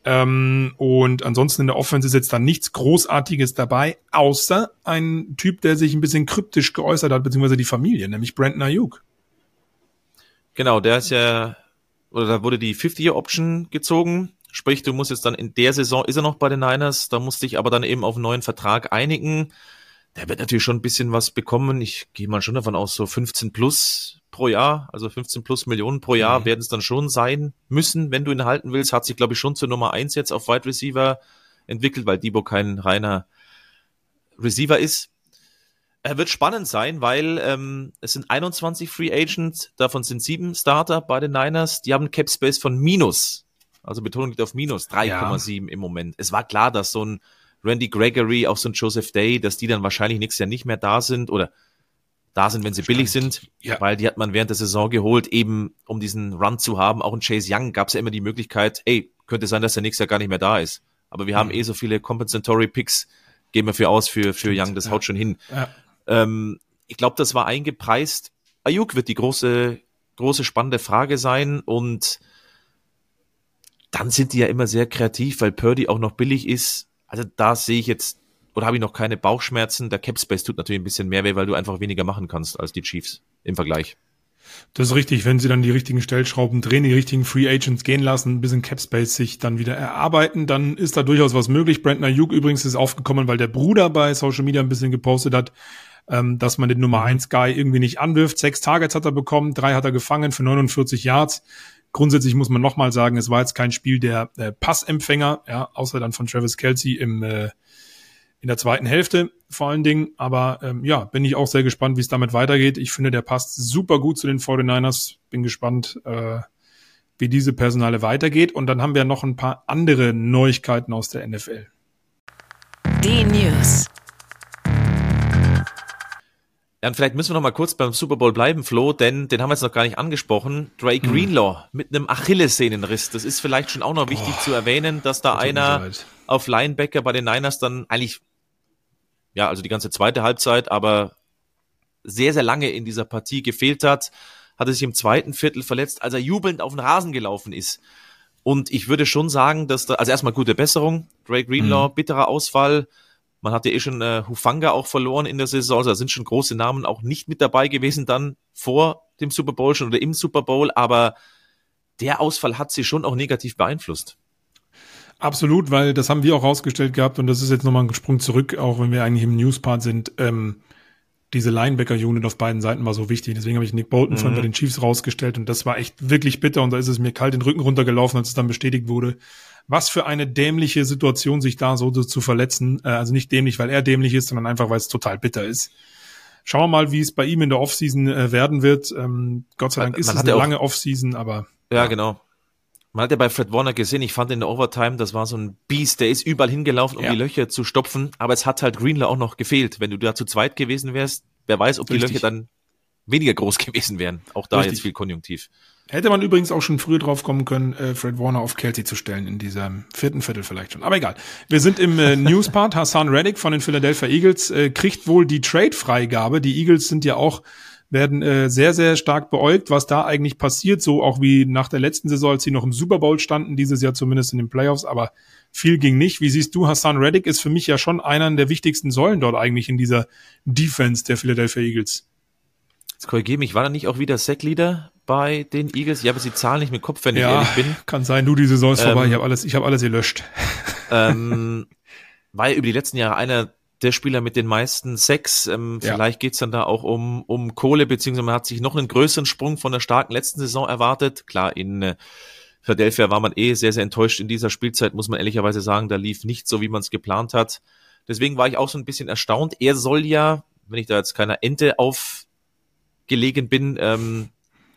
Ähm, und ansonsten in der Offense ist jetzt da nichts Großartiges dabei, außer ein Typ, der sich ein bisschen kryptisch geäußert hat, beziehungsweise die Familie, nämlich Brandon Ayuk. Genau, der ist ja, oder da wurde die 50-Year-Option gezogen Sprich, du musst jetzt dann in der Saison, ist er noch bei den Niners, da musst dich aber dann eben auf einen neuen Vertrag einigen. Der wird natürlich schon ein bisschen was bekommen. Ich gehe mal schon davon aus, so 15 plus pro Jahr, also 15 plus Millionen pro Jahr mhm. werden es dann schon sein müssen, wenn du ihn halten willst. Hat sich, glaube ich, schon zur Nummer eins jetzt auf Wide Receiver entwickelt, weil Debo kein reiner Receiver ist. Er wird spannend sein, weil ähm, es sind 21 Free Agents, davon sind sieben Starter bei den Niners. Die haben einen Cap Space von minus also Betonung liegt auf minus 3,7 ja. im Moment. Es war klar, dass so ein Randy Gregory, auch so ein Joseph Day, dass die dann wahrscheinlich nächstes Jahr nicht mehr da sind oder da sind, wenn sie Stand. billig sind, ja. weil die hat man während der Saison geholt, eben um diesen Run zu haben. Auch in Chase Young gab es ja immer die Möglichkeit, ey, könnte sein, dass er nächstes Jahr gar nicht mehr da ist. Aber wir mhm. haben eh so viele Compensatory Picks, gehen wir für aus für, für Young, das ja. haut schon hin. Ja. Ähm, ich glaube, das war eingepreist. Ayuk wird die große, große spannende Frage sein und dann sind die ja immer sehr kreativ, weil Purdy auch noch billig ist. Also da sehe ich jetzt, oder habe ich noch keine Bauchschmerzen. Der Capspace tut natürlich ein bisschen mehr weh, weil du einfach weniger machen kannst als die Chiefs im Vergleich. Das ist richtig, wenn sie dann die richtigen Stellschrauben drehen, die richtigen Free Agents gehen lassen, ein bisschen Capspace sich dann wieder erarbeiten, dann ist da durchaus was möglich. Brandon Ayuk übrigens ist aufgekommen, weil der Bruder bei Social Media ein bisschen gepostet hat, ähm, dass man den Nummer 1 Guy irgendwie nicht anwirft. Sechs Targets hat er bekommen, drei hat er gefangen für 49 Yards. Grundsätzlich muss man nochmal sagen, es war jetzt kein Spiel der äh, Passempfänger, ja, außer dann von Travis Kelsey im, äh, in der zweiten Hälfte vor allen Dingen. Aber ähm, ja, bin ich auch sehr gespannt, wie es damit weitergeht. Ich finde, der passt super gut zu den 49ers. Bin gespannt, äh, wie diese Personale weitergeht. Und dann haben wir noch ein paar andere Neuigkeiten aus der NFL. Die News. Ja, und vielleicht müssen wir noch mal kurz beim Super Bowl bleiben, Flo, denn den haben wir jetzt noch gar nicht angesprochen. Drake hm. Greenlaw mit einem Achillessehnenriss. Das ist vielleicht schon auch noch wichtig Boah, zu erwähnen, dass da einer auf Linebacker bei den Niners dann eigentlich, ja, also die ganze zweite Halbzeit, aber sehr, sehr lange in dieser Partie gefehlt hat, hatte sich im zweiten Viertel verletzt, als er jubelnd auf den Rasen gelaufen ist. Und ich würde schon sagen, dass da, also erstmal gute Besserung, Drake Greenlaw, mhm. bitterer Ausfall, man hat ja eh schon äh, Hufanga auch verloren in der Saison, also da sind schon große Namen auch nicht mit dabei gewesen dann vor dem Super Bowl schon oder im Super Bowl, aber der Ausfall hat sie schon auch negativ beeinflusst. Absolut, weil das haben wir auch rausgestellt gehabt und das ist jetzt nochmal ein Sprung zurück, auch wenn wir eigentlich im Newspart sind. Ähm, diese Linebacker-Unit auf beiden Seiten war so wichtig. Deswegen habe ich Nick Bolton mhm. von bei den Chiefs rausgestellt und das war echt wirklich bitter und da ist es mir kalt den Rücken runtergelaufen, als es dann bestätigt wurde was für eine dämliche Situation, sich da so zu verletzen. Äh, also nicht dämlich, weil er dämlich ist, sondern einfach, weil es total bitter ist. Schauen wir mal, wie es bei ihm in der Offseason äh, werden wird. Ähm, Gott sei Dank ist man es eine lange Offseason, aber. Ja, ja, genau. Man hat ja bei Fred Warner gesehen, ich fand in der Overtime, das war so ein Beast, der ist überall hingelaufen, um ja. die Löcher zu stopfen, aber es hat halt Greenlaw auch noch gefehlt. Wenn du da zu zweit gewesen wärst, wer weiß, ob die Richtig. Löcher dann weniger groß gewesen wären. Auch da Richtig. jetzt viel Konjunktiv. Hätte man übrigens auch schon früher drauf kommen können, äh, Fred Warner auf Kelsey zu stellen in diesem vierten Viertel vielleicht schon. Aber egal. Wir sind im äh, Newspart. Hassan Reddick von den Philadelphia Eagles äh, kriegt wohl die Trade-Freigabe. Die Eagles sind ja auch werden äh, sehr, sehr stark beäugt, was da eigentlich passiert, so auch wie nach der letzten Saison, als sie noch im Super Bowl standen, dieses Jahr zumindest in den Playoffs, aber viel ging nicht. Wie siehst du, Hassan Reddick ist für mich ja schon einer der wichtigsten Säulen dort eigentlich in dieser Defense der Philadelphia Eagles. Jetzt korrigiere mich, war da nicht auch wieder Sackleader bei den Eagles? Ich habe jetzt die Zahlen nicht mit Kopf, wenn ich Ja, ehrlich bin. kann sein, du, die Saison ist Ähm, vorbei, ich habe alles, ich habe alles gelöscht. ähm, war ja über die letzten Jahre einer der Spieler mit den meisten Sex. Ähm, Ja. Vielleicht geht's dann da auch um, um Kohle, beziehungsweise man hat sich noch einen größeren Sprung von der starken letzten Saison erwartet. Klar, in äh, Philadelphia war man eh sehr, sehr enttäuscht in dieser Spielzeit, muss man ehrlicherweise sagen. Da lief nicht so, wie man es geplant hat. Deswegen war ich auch so ein bisschen erstaunt. Er soll ja, wenn ich da jetzt keiner Ente aufgelegen bin, ähm,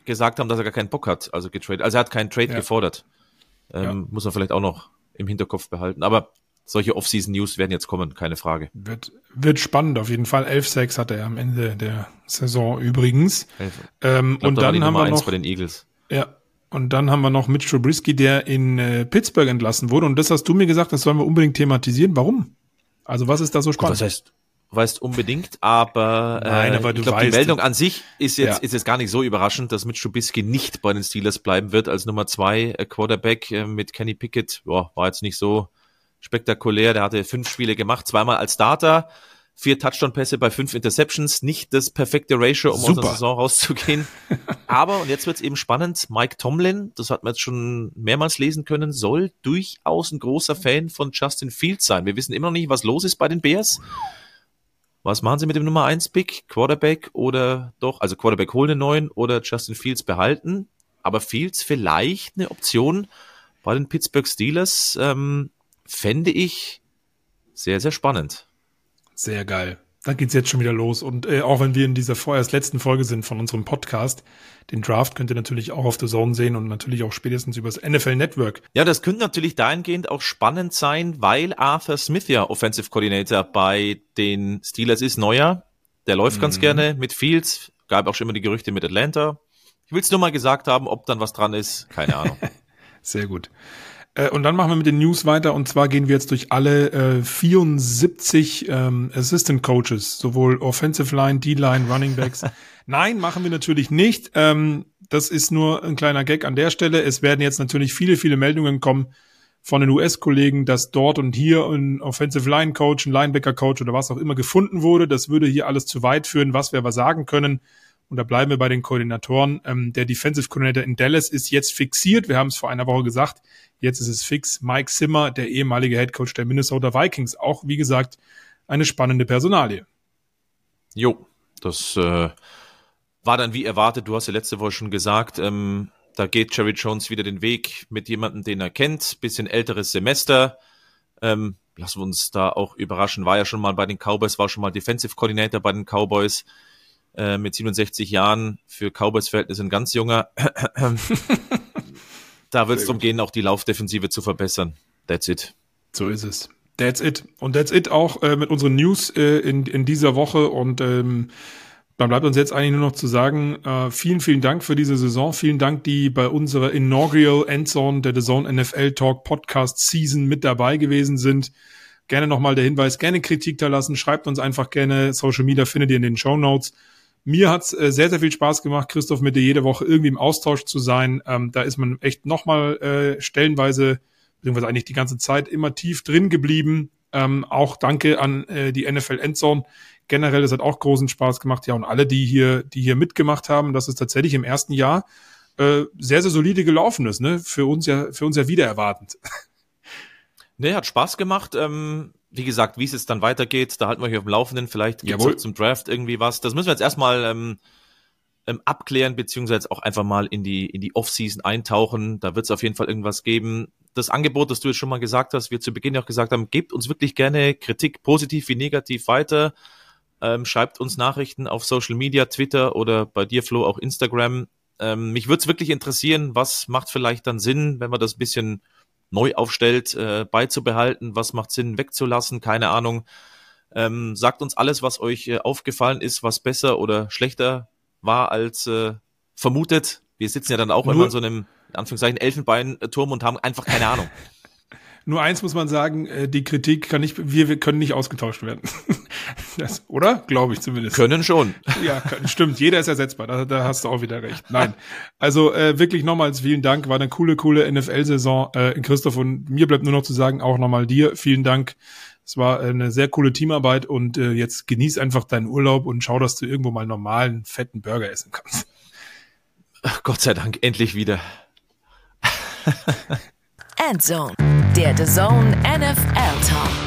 gesagt haben, dass er gar keinen Bock hat, also getradet. Also er hat keinen Trade Ja. gefordert. Ähm, Ja. Muss man vielleicht auch noch im Hinterkopf behalten. Aber solche Off-Season-News werden jetzt kommen, keine Frage. Wird, wird spannend auf jeden Fall. 11 Sacks hatte er am Ende der Saison übrigens. Ähm, glaub, und da war die dann haben wir noch, bei den Eagles. ja, und dann haben wir noch Mitch Trubisky, der in äh, Pittsburgh entlassen wurde. Und das hast du mir gesagt, das sollen wir unbedingt thematisieren. Warum? Also was ist da so Gut, spannend? was heißt, weißt unbedingt, aber, äh, Nein, aber ich glaube, die Meldung an sich ist jetzt, Ja. ist jetzt gar nicht so überraschend, dass Mitch Trubisky nicht bei den Steelers bleiben wird als Nummer zwei äh, Quarterback äh, mit Kenny Pickett. Boah, war jetzt nicht so spektakulär. Der hatte fünf Spiele gemacht, zweimal als Starter, vier Touchdown-Pässe bei fünf Interceptions. Nicht das perfekte Ratio, um aus Super. der Saison rauszugehen. Aber, und jetzt wird's eben spannend, Mike Tomlin, das hat man jetzt schon mehrmals lesen können, soll durchaus ein großer Fan von Justin Fields sein. Wir wissen immer noch nicht, was los ist bei den Bears. Was machen sie mit dem Nummer 1 Pick? Quarterback oder doch, also Quarterback holen den neuen oder Justin Fields behalten? Aber Fields vielleicht eine Option bei den Pittsburgh Steelers, ähm, fände ich sehr, sehr spannend. Sehr geil. Dann geht's jetzt schon wieder los. Und äh, auch wenn wir in dieser vorerst letzten Folge sind von unserem Podcast, den Draft könnt ihr natürlich auch auf The Zone sehen und natürlich auch spätestens übers NFL Network. Ja, das könnte natürlich dahingehend auch spannend sein, weil Arthur Smith ja Offensive Coordinator bei den Steelers ist, neuer. Der läuft ganz gerne mit Fields. Gab auch schon immer die Gerüchte mit Atlanta. Ich will es nur mal gesagt haben, ob dann was dran ist. Keine Ahnung. Sehr gut. Äh, und dann machen wir mit den News weiter. Und zwar gehen wir jetzt durch alle äh, 74 ähm, Assistant Coaches, sowohl Offensive Line, D-Line, Running Backs. Nein, machen wir natürlich nicht. Ähm, das ist nur ein kleiner Gag an der Stelle. Es werden jetzt natürlich viele, viele Meldungen kommen von den US-Kollegen, dass dort und hier ein Offensive Line Coach, ein Linebacker Coach oder was auch immer gefunden wurde. Das würde hier alles zu weit führen, was wir aber sagen können. Und da bleiben wir bei den Koordinatoren. Ähm, der Defensive Coordinator in Dallas ist jetzt fixiert. Wir haben es vor einer Woche gesagt. Jetzt ist es fix. Mike Zimmer, der ehemalige Head Coach der Minnesota Vikings. Auch, wie gesagt, eine spannende Personalie. Jo, das äh, war dann wie erwartet. Du hast ja letzte Woche schon gesagt, ähm, da geht Jerry Jones wieder den Weg mit jemandem, den er kennt. Bisschen älteres Semester. Ähm, lassen wir uns da auch überraschen. War ja schon mal bei den Cowboys, war schon mal Defensive Coordinator bei den Cowboys äh, mit 67 Jahren. Für Cowboys-Verhältnisse ein ganz junger. da wird es darum gehen, auch die Laufdefensive zu verbessern. That's it. So ist es. That's it. Und that's it auch äh, mit unseren News äh, in, in dieser Woche. Und ähm, dann bleibt uns jetzt eigentlich nur noch zu sagen, äh, vielen, vielen Dank für diese Saison. Vielen Dank, die bei unserer Inaugural Endzone der The Zone NFL Talk Podcast Season mit dabei gewesen sind. Gerne nochmal der Hinweis, gerne Kritik da lassen. Schreibt uns einfach gerne. Social Media findet ihr in den Show Notes. Mir hat's äh, sehr, sehr viel Spaß gemacht, Christoph, mit dir jede Woche irgendwie im Austausch zu sein. Ähm, da ist man echt nochmal äh, stellenweise, beziehungsweise eigentlich die ganze Zeit immer tief drin geblieben. Ähm, auch danke an äh, die NFL Endzone. Generell, das hat auch großen Spaß gemacht. Ja, und alle, die hier, die hier mitgemacht haben, dass es tatsächlich im ersten Jahr äh, sehr, sehr solide gelaufen ist, ne? Für uns ja, für uns ja wieder erwartend. Nee, hat Spaß gemacht. Ähm, wie gesagt, wie es jetzt dann weitergeht, da halten wir euch auf dem Laufenden. Vielleicht Jawohl. auch zum Draft irgendwie was. Das müssen wir jetzt erstmal ähm, ähm, abklären, beziehungsweise auch einfach mal in die, in die Off-Season eintauchen. Da wird es auf jeden Fall irgendwas geben. Das Angebot, das du jetzt schon mal gesagt hast, wir zu Beginn ja auch gesagt haben, gebt uns wirklich gerne Kritik, positiv wie negativ weiter. Ähm, schreibt uns Nachrichten auf Social Media, Twitter oder bei dir, Flo, auch Instagram. Ähm, mich würde es wirklich interessieren, was macht vielleicht dann Sinn, wenn man das ein bisschen neu aufstellt, äh, beizubehalten, was macht Sinn wegzulassen, keine Ahnung. Ähm, sagt uns alles, was euch äh, aufgefallen ist, was besser oder schlechter war als äh, vermutet. Wir sitzen ja dann auch Nur immer in so einem, in Anführungszeichen, Elfenbeinturm und haben einfach keine Ahnung. Nur eins muss man sagen, äh, die Kritik kann nicht, wir, wir können nicht ausgetauscht werden. Das, oder? Glaube ich zumindest. Können schon. Ja, stimmt. Jeder ist ersetzbar. Da, da hast du auch wieder recht. Nein. Also äh, wirklich nochmals vielen Dank. War eine coole, coole NFL-Saison. Äh, Christoph und mir bleibt nur noch zu sagen, auch nochmal dir vielen Dank. Es war eine sehr coole Teamarbeit und äh, jetzt genieß einfach deinen Urlaub und schau, dass du irgendwo mal normalen, fetten Burger essen kannst. Ach, Gott sei Dank, endlich wieder. Endzone, der The Zone NFL Talk.